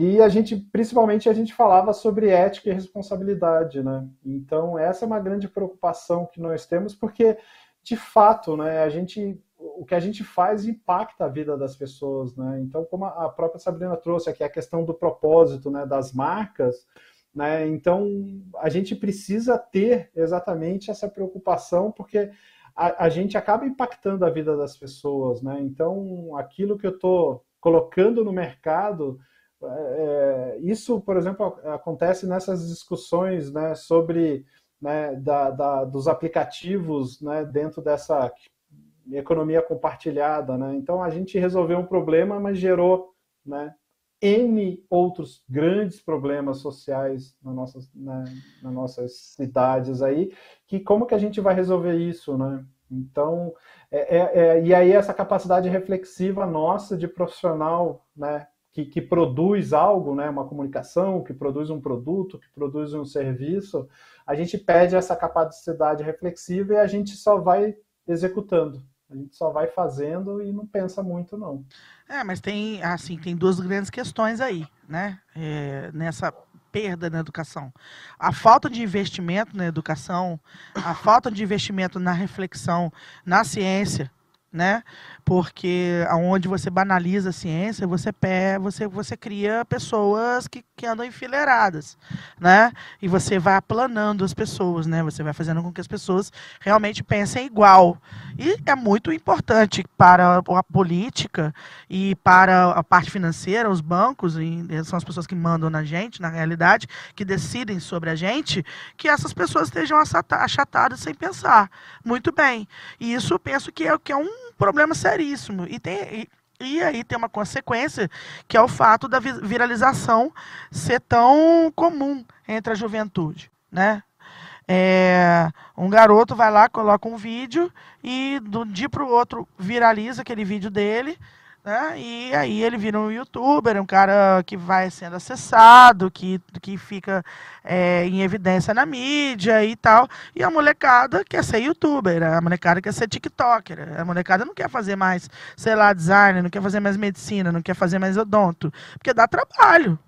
E a gente, principalmente, a gente falava sobre ética e responsabilidade, né? Então, essa é uma grande preocupação que nós temos, porque, de fato, né, a gente, o que a gente faz impacta a vida das pessoas, né? Então, como a própria Sabrina trouxe aqui, a questão do propósito, né, das marcas, né? Então, a gente precisa ter exatamente essa preocupação, porque a, a gente acaba impactando a vida das pessoas, né? Então, aquilo que eu estou colocando no mercado é, isso, por exemplo, acontece nessas discussões né, sobre né, da, da, dos aplicativos né, dentro dessa economia compartilhada. Né? Então, a gente resolveu um problema, mas gerou né, N outros grandes problemas sociais nas nossas, né, nas nossas cidades aí, que como que a gente vai resolver isso, né? Então, é, é, é, e aí essa capacidade reflexiva nossa de profissional, né, que, que, produz algo, né, uma comunicação, que produz um produto, que produz um serviço, a gente perde essa capacidade reflexiva e a gente só vai executando. A gente só vai fazendo e não pensa muito, não. É, mas tem, assim, tem duas grandes questões aí, né? É, nessa perda na educação. A falta de investimento na educação, a falta de investimento na reflexão, na ciência, né? Porque aonde você banaliza a ciência, você pé, você você cria pessoas que, que andam enfileiradas, né? E você vai aplanando as pessoas, né? Você vai fazendo com que as pessoas realmente pensem igual. E é muito importante para a política e para a parte financeira, os bancos, são as pessoas que mandam na gente, na realidade, que decidem sobre a gente, que essas pessoas estejam achatadas sem pensar. Muito bem. E isso eu penso que é, que é um problema seríssimo. E, tem, e, e aí tem uma consequência, que é o fato da viralização ser tão comum entre a juventude, né? É, um garoto vai lá, coloca um vídeo e do dia para o outro viraliza aquele vídeo dele né? E aí ele vira um youtuber, um cara que vai sendo acessado, que, que fica é, em evidência na mídia e tal. E a molecada quer ser youtuber, a molecada quer ser tiktoker, a molecada não quer fazer mais, sei lá, design, não quer fazer mais medicina, não quer fazer mais odonto, porque dá trabalho.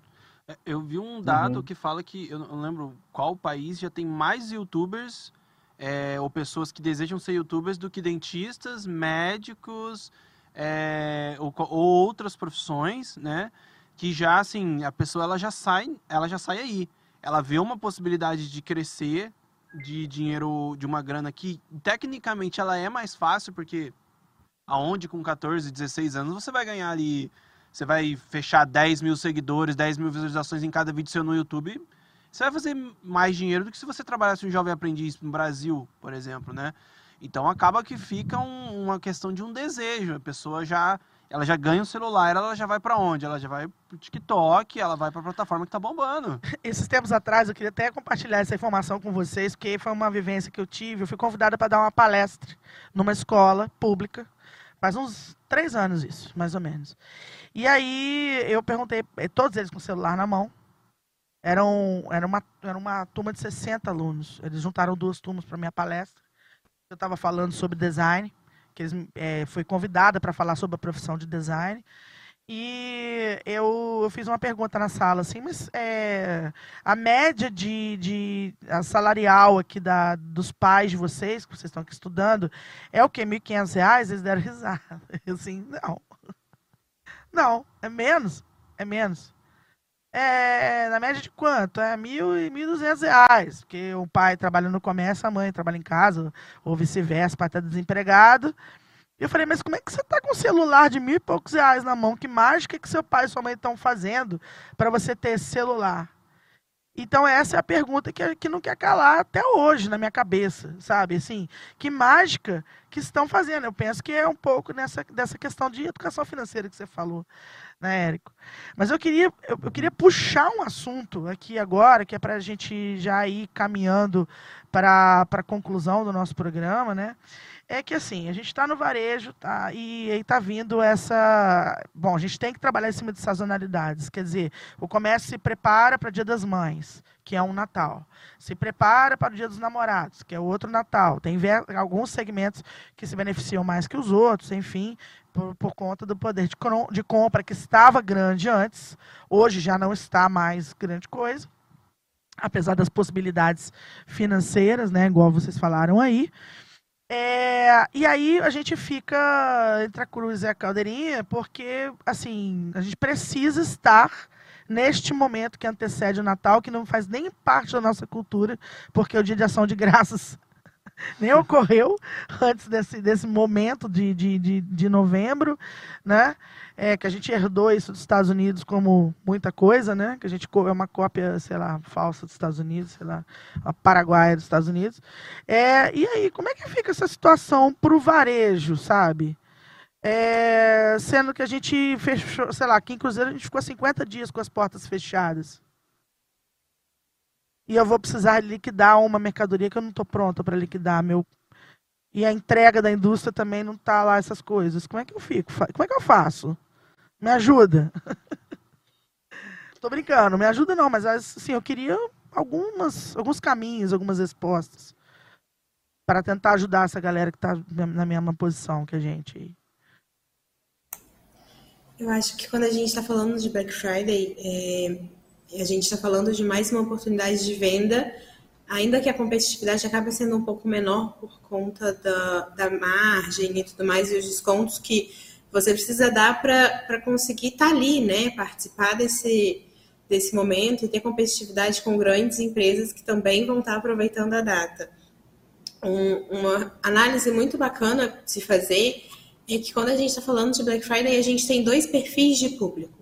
É, eu vi um dado uhum. que fala que, eu não lembro qual país já tem mais youtubers é, ou pessoas que desejam ser youtubers do que dentistas, médicos é, ou, ou, outras profissões, né? Que já assim a pessoa ela já sai, ela já sai aí. Ela vê uma possibilidade de crescer de dinheiro, de uma grana que tecnicamente ela é mais fácil porque aonde com 14, 16 anos você vai ganhar ali, você vai fechar 10 mil seguidores, 10 mil visualizações em cada vídeo seu no YouTube, você vai fazer mais dinheiro do que se você trabalhasse um jovem aprendiz no Brasil, por exemplo, né? Então acaba que fica um, uma questão de um desejo. A pessoa já ela já ganha o celular, ela já vai para onde? Ela já vai pro TikTok, ela vai para a plataforma que tá bombando. Esses tempos atrás eu queria até compartilhar essa informação com vocês, porque foi uma vivência que eu tive. Eu fui convidada para dar uma palestra numa escola pública, faz uns três anos isso, mais ou menos. E aí eu perguntei, eh, todos eles com o celular na mão. Eram, era, uma, era uma turma de 60 alunos. Eles juntaram duas turmas para minha palestra eu estava falando sobre design, que eles, é, foi convidada para falar sobre a profissão de design. E eu, eu, fiz uma pergunta na sala, assim, mas é, a média de, de salarial aqui da, dos pais de vocês, que vocês estão aqui estudando, é o quê? R$ 1.500? Eles deram risada. Eu, assim, não. Não, é menos. É menos é na média de quanto? É mil e mil duzentos reais. Porque o pai trabalha no comércio, a mãe trabalha em casa, ou vice-versa, o pai está desempregado. Eu falei, mas como é que você está com um celular de mil e poucos reais na mão? Que mágica que seu pai e sua mãe estão fazendo para você ter esse celular? Então essa é a pergunta que, que não quer calar até hoje na minha cabeça, sabe? Assim, que mágica que estão fazendo? Eu penso que é um pouco nessa dessa questão de educação financeira que você falou né, Érico? Mas eu queria, eu, eu queria puxar um assunto aqui agora, que é para a gente já ir caminhando para a conclusão do nosso programa, né? É que assim, a gente está no varejo, tá? E está vindo essa. Bom, a gente tem que trabalhar em cima de sazonalidades. Quer dizer, o comércio se prepara para o Dia das Mães, que é um Natal. Se prepara para o Dia dos Namorados, que é outro Natal. Tem alguns segmentos que se beneficiam mais que os outros, enfim por, por conta do poder de, de compra que estava grande antes, hoje já não está mais grande coisa, apesar das possibilidades financeiras, né, igual vocês falaram aí. É, e aí a gente fica entre a cruz e a caldeirinha, porque assim a gente precisa estar neste momento que antecede o Natal, que não faz nem parte da nossa cultura, porque é o dia de ação de graças nem ocorreu antes desse, desse momento de, de, de, de novembro, né? É, que a gente herdou isso dos Estados Unidos como muita coisa, né? Que a gente é uma cópia, sei lá, falsa dos Estados Unidos, sei lá, a paraguaia dos Estados Unidos. É, e aí, como é que fica essa situação para o varejo, sabe? É, sendo que a gente fechou, sei lá, aqui em Cruzeiro a gente ficou 50 dias com as portas fechadas e eu vou precisar liquidar uma mercadoria que eu não estou pronta para liquidar. Meu... E a entrega da indústria também não está lá, essas coisas. Como é que eu fico? Como é que eu faço? Me ajuda. Estou brincando, me ajuda não, mas assim, eu queria algumas, alguns caminhos, algumas respostas para tentar ajudar essa galera que está na mesma posição que a gente. Eu acho que quando a gente está falando de Black Friday, é a gente está falando de mais uma oportunidade de venda ainda que a competitividade acabe sendo um pouco menor por conta da, da margem e tudo mais, e os descontos que você precisa dar para conseguir estar tá ali, né? Participar desse, desse momento e ter competitividade com grandes empresas que também vão estar tá aproveitando a data. Um, uma análise muito bacana de se fazer é que quando a gente está falando de Black Friday, a gente tem dois perfis de público.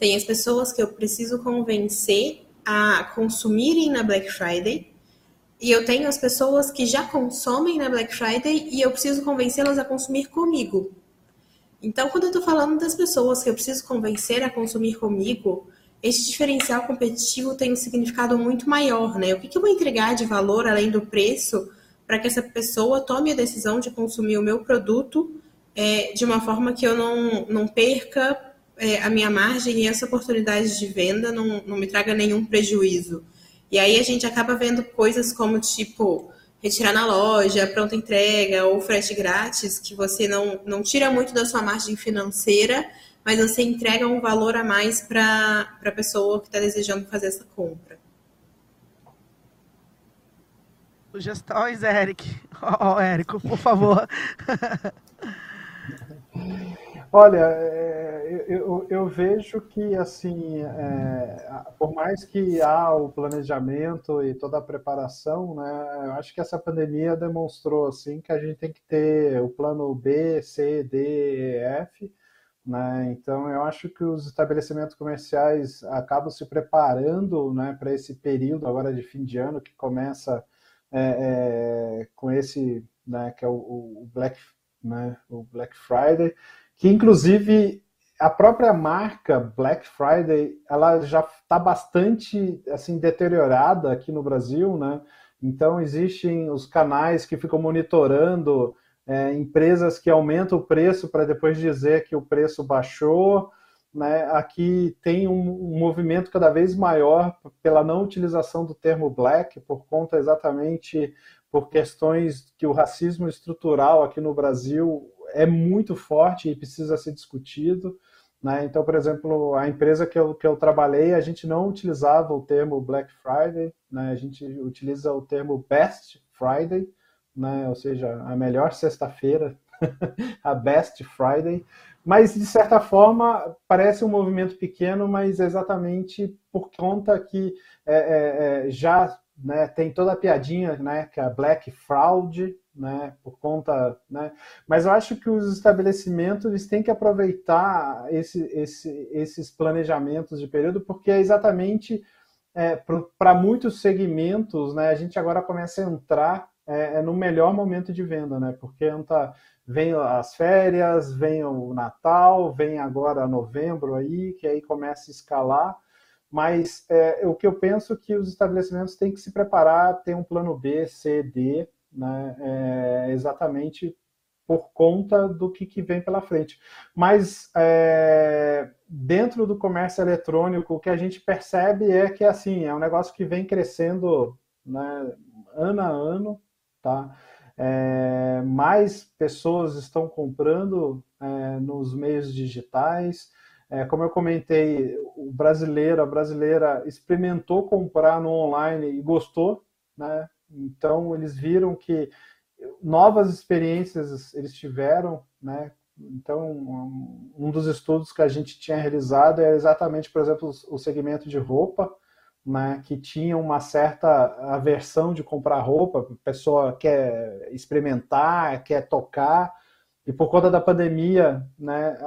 Tem as pessoas que eu preciso convencer a consumirem na Black Friday, e eu tenho as pessoas que já consomem na Black Friday e eu preciso convencê-las a consumir comigo. Então, quando eu estou falando das pessoas que eu preciso convencer a consumir comigo, esse diferencial competitivo tem um significado muito maior, né? O que, que eu vou entregar de valor além do preço para que essa pessoa tome a decisão de consumir o meu produto é, de uma forma que eu não, não perca é, a minha margem e essa oportunidade de venda não, não me traga nenhum prejuízo. E aí a gente acaba vendo coisas como tipo retirar na loja, pronta entrega ou frete grátis, que você não, não tira muito da sua margem financeira, mas você entrega um valor a mais para a pessoa que está desejando fazer essa compra. Sugestões, Eric. Ó, oh, Érico, por favor. Olha, é, eu, eu, vejo que, assim, é, por mais que há o planejamento e toda a preparação, né, eu acho que essa pandemia demonstrou, assim, que a gente tem que ter o plano B, C, D, E, F, né, então eu acho que os estabelecimentos comerciais acabam se preparando, né, para esse período agora de fim de ano que começa é, é com esse, né, que é o, o Black, né, o Black Friday, que inclusive a própria marca Black Friday ela já está bastante assim deteriorada aqui no Brasil, né? Então existem os canais que ficam monitorando é, empresas que aumentam o preço para depois dizer que o preço baixou. Né? Aqui tem um, um, movimento cada vez maior pela não utilização do termo black, por conta exatamente por questões que o racismo estrutural aqui no Brasil é muito forte e precisa ser discutido. Né? Então, por exemplo, a empresa que eu, que eu trabalhei, a gente não utilizava o termo Black Friday, né? a gente utiliza o termo Best Friday, né? ou seja, a melhor sexta-feira, a Best Friday. Mas, de certa forma, parece um movimento pequeno, mas exatamente por conta que é, é, é já né, tem toda a piadinha, né, que é a Black Fraud, né, por conta, né, mas eu acho que os estabelecimentos eles têm que aproveitar esse, esse, esses planejamentos de período, porque é exatamente é, para muitos segmentos, né, a gente agora começa a entrar é, é no melhor momento de venda, né, porque entra, vem as férias, vem o Natal, vem agora novembro aí, que aí começa a escalar, mas é, o que eu penso é que os estabelecimentos têm que se preparar, ter um plano B, C, D, né, é, exatamente por conta do que, que vem pela frente. Mas é, dentro do comércio eletrônico, o que a gente percebe é que assim é um negócio que vem crescendo né, ano a ano, tá? É, mais pessoas estão comprando é, nos meios digitais. É, como eu comentei, o brasileiro, a brasileira experimentou comprar no online e gostou, né? Então, eles viram que novas experiências eles tiveram, né? Então, um dos estudos que a gente tinha realizado é exatamente, por exemplo, o segmento de roupa, né, que tinha uma certa aversão de comprar roupa, a pessoa quer experimentar, quer tocar, e por conta da pandemia, né,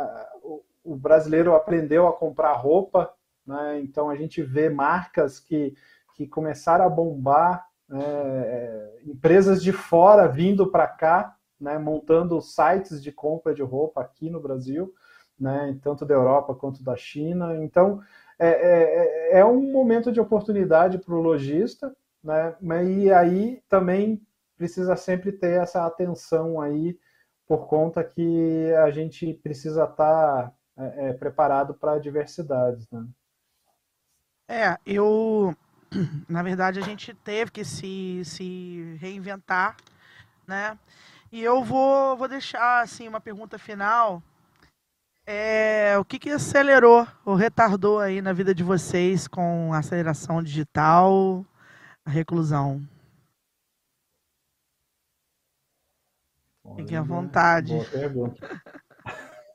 o brasileiro aprendeu a comprar roupa, né, então a gente vê marcas que, que começaram a bombar é, é, empresas de fora vindo para cá, né, montando sites de compra de roupa aqui no Brasil, né, tanto da Europa quanto da China. Então, é, é, é, é um momento de oportunidade para o lojista, né, e aí também precisa sempre ter essa atenção aí, por conta que a gente precisa estar tá, é, é, preparado para diversidades. Né? É, eu. Na verdade, a gente teve que se, se reinventar, né? E eu vou, vou deixar assim uma pergunta final. É, o que, que acelerou ou retardou aí na vida de vocês com a aceleração digital, a reclusão? Fiquem à vontade. Boa pergunta.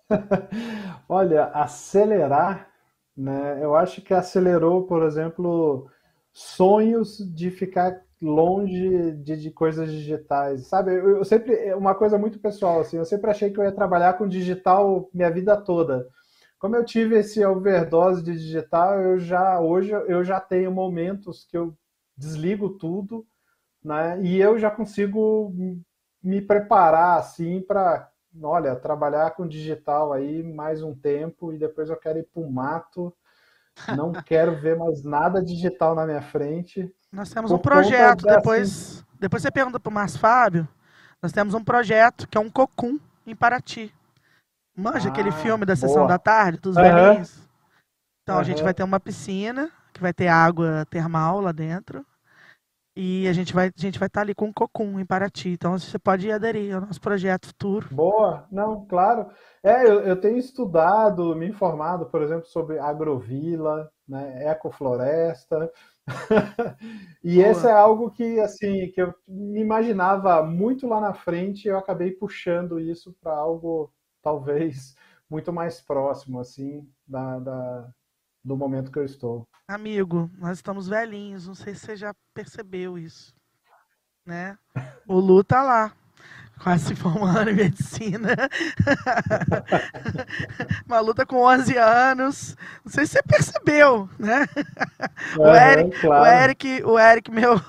Olha, acelerar, né? Eu acho que acelerou, por exemplo, sonhos de ficar longe de, de coisas digitais, sabe? Eu, eu, sempre, é uma coisa muito pessoal, assim, eu sempre achei que eu ia trabalhar com digital minha vida toda. Como eu tive esse overdose de digital, eu já hoje eu já tenho momentos que eu desligo tudo, né? E eu já consigo me preparar assim para, olha, trabalhar com digital aí mais um tempo e depois eu quero ir para o mato. Não quero ver mais nada digital na minha frente. Nós temos um projeto, depois, depois você pergunta para o Márcio Fábio, nós temos um projeto que é um cocum em Paraty. Manja ah, aquele filme da Sessão boa. da Tarde, dos uhum. velhinhos? Então uhum. a gente vai ter uma piscina, que vai ter água termal lá dentro. E a gente vai a gente vai estar tá ali com o Cocum em Paraty. Então você pode aderir ao nosso projeto futuro. Boa, não, claro. É, eu, eu tenho estudado, me informado, por exemplo, sobre agrovila, né, ecofloresta. e Boa. esse é algo que assim que eu me imaginava muito lá na frente, e eu acabei puxando isso para algo talvez muito mais próximo assim da, da do momento que eu estou. Amigo, nós estamos velhinhos, não sei se você já percebeu isso, né? O Lu tá lá, quase se formando em medicina. Uma luta com 11 anos. Não sei se você percebeu, né? o, Eric, claro. o Eric, o Eric, meu,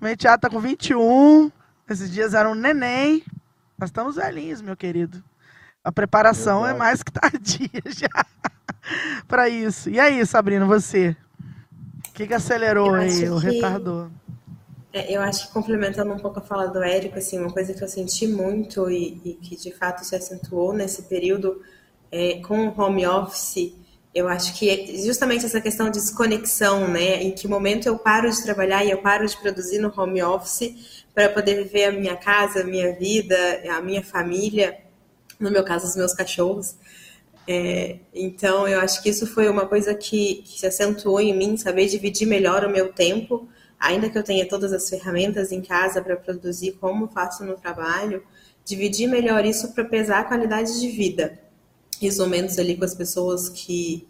meu enteado tá com 21. Esses dias era um neném. Nós estamos velhinhos, meu querido. A preparação é é mais que tardia já para isso. E aí, Sabrina, você? O que, que acelerou aí, o retardou? É, eu acho que complementando um pouco a fala do Érico, assim, uma coisa que eu senti muito e, e que de fato se acentuou nesse período é, com o home office, eu acho que é justamente essa questão de desconexão, né? Em que momento eu paro de trabalhar e eu paro de produzir no home office para poder viver a minha casa, a minha vida, a minha família, no meu caso, os meus cachorros. É, então, eu acho que isso foi uma coisa que, que, se acentuou em mim, saber dividir melhor o meu tempo, ainda que eu tenha todas as ferramentas em casa para produzir como faço no trabalho, dividir melhor isso para pesar a qualidade de vida. E os momentos ali com as pessoas que,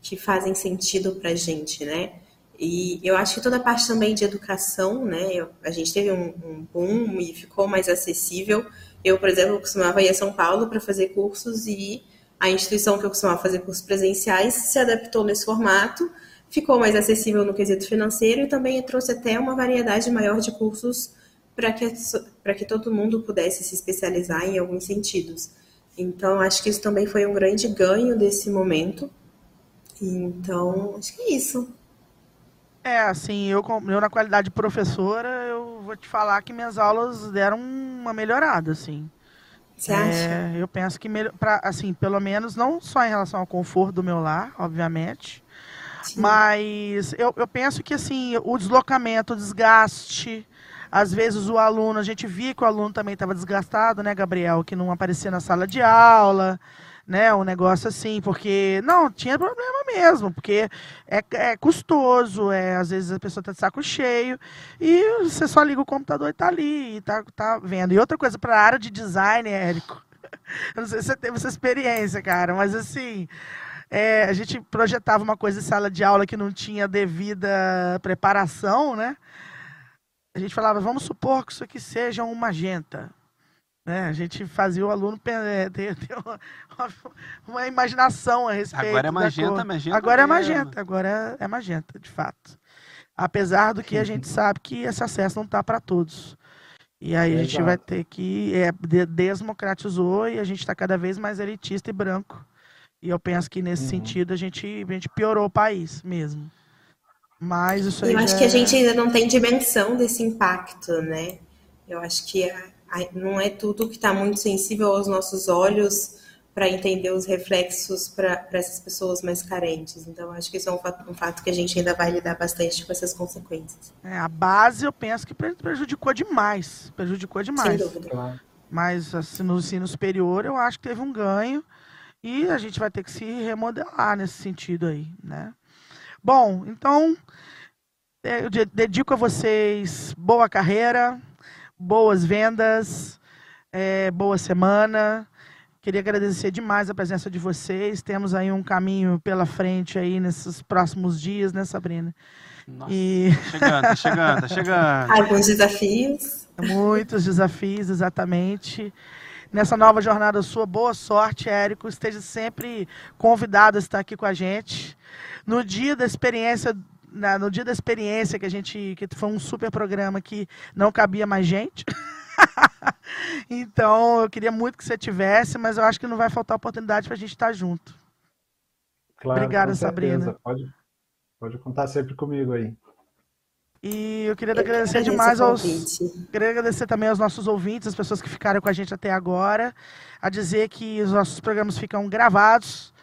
que fazem sentido para a gente, né? E eu acho que toda a parte também de educação, né? Eu, a gente teve um, um boom e ficou mais acessível. Eu, por exemplo, costumava ir a São Paulo para fazer cursos e a instituição que eu costumava fazer cursos presenciais se adaptou nesse formato, ficou mais acessível no quesito financeiro e também trouxe até uma variedade maior de cursos para que, que todo mundo pudesse se especializar em alguns sentidos. Então, acho que isso também foi um grande ganho desse momento. Então, acho que é isso. É, assim, eu, eu na qualidade de professora, eu vou te falar que minhas aulas deram uma melhorada, assim. Você acha? É, eu penso que, pra, assim, pelo menos, não só em relação ao conforto do meu lar, obviamente, Sim. mas eu, eu penso que, assim, o deslocamento, o desgaste, às vezes o aluno, a gente via que o aluno também estava desgastado, né, Gabriel, que não aparecia na sala de aula, né, um negócio assim, porque não tinha problema mesmo, porque é, é custoso, é às vezes a pessoa tá de saco cheio e você só liga o computador e tá ali e tá, tá vendo. E outra coisa para a área de design, Érico, eu não sei se você teve essa experiência, cara, mas assim, é, a gente projetava uma coisa em sala de aula que não tinha devida preparação, né? A gente falava, vamos supor que isso aqui seja um magenta. Né? A gente fazia o aluno é, ter, ter uma, uma, imaginação a respeito. Agora é magenta, magenta. Agora é magenta, agora é magenta, de fato. Apesar do que a gente sabe que esse acesso não está para todos. E aí a gente vai ter que. É, desmocratizou e a gente está cada vez mais elitista e branco. E eu penso que nesse uhum. sentido a gente, a gente piorou o país mesmo. Mas isso aí. Eu acho que a gente ainda não tem dimensão desse impacto, né? Eu acho que a, não é tudo que está muito sensível aos nossos olhos para entender os reflexos para essas pessoas mais carentes. Então, acho que isso é um fato, um fato, que a gente ainda vai lidar bastante com essas consequências. É, a base, eu penso que prejudicou demais. Prejudicou demais. Sem dúvida. Mas assim, no ensino superior, eu acho que teve um ganho e a gente vai ter que se remodelar nesse sentido aí, né? Bom, então, é, eu dedico a vocês boa carreira, boas vendas, É, boa semana. Queria agradecer demais a presença de vocês. Temos aí um caminho pela frente aí nesses próximos dias, né, Sabrina? Nossa, e... tá chegando, tá chegando, tá chegando. Alguns desafios. Muitos desafios, exatamente. Nessa nova jornada sua, boa sorte, Érico. Esteja sempre convidado a estar aqui com a gente. No dia da experiência, no dia da experiência que a gente, que foi um super programa que não cabia mais gente. então, eu queria muito que você tivesse, mas eu acho que não vai faltar oportunidade para a gente estar junto. Claro, Obrigada, Sabrina. Pode, pode contar sempre comigo aí. E eu queria eu agradecer demais aos. Queria agradecer também aos nossos ouvintes, as pessoas que ficaram com a gente até agora. A dizer que os nossos programas ficam gravados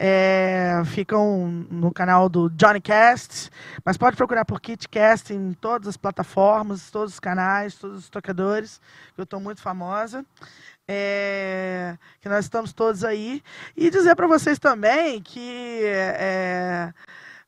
é, ficam no canal do Johnny Cast, mas pode procurar por KitCast em todas as plataformas, todos os canais, todos os tocadores, eu estou muito famosa. É, que nós estamos todos aí. E dizer para vocês também que é,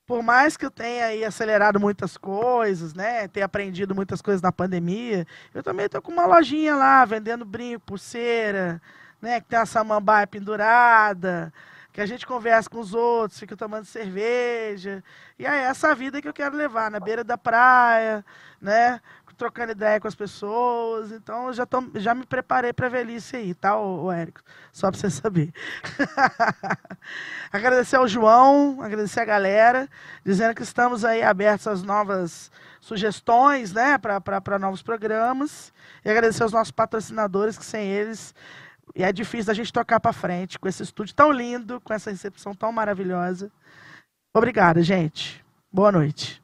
por mais que eu tenha aí acelerado muitas coisas, né, ter aprendido muitas coisas na pandemia, eu também estou com uma lojinha lá vendendo brinco, pulseira, né, que tem a samambaia pendurada, que a gente conversa com os outros, fica tomando cerveja. E é essa vida que eu quero levar, na beira da praia, né? Trocando ideia com as pessoas. Então, eu já, tô, já me preparei para a velhice aí, tá, ô, ô Érico? Só para você saber. agradecer ao João, agradecer a galera, dizendo que estamos aí abertos às novas sugestões, né, para novos programas. E agradecer aos nossos patrocinadores, que sem eles e é difícil da gente tocar para frente com esse estúdio tão lindo, com essa recepção tão maravilhosa. Obrigada, gente. Boa noite.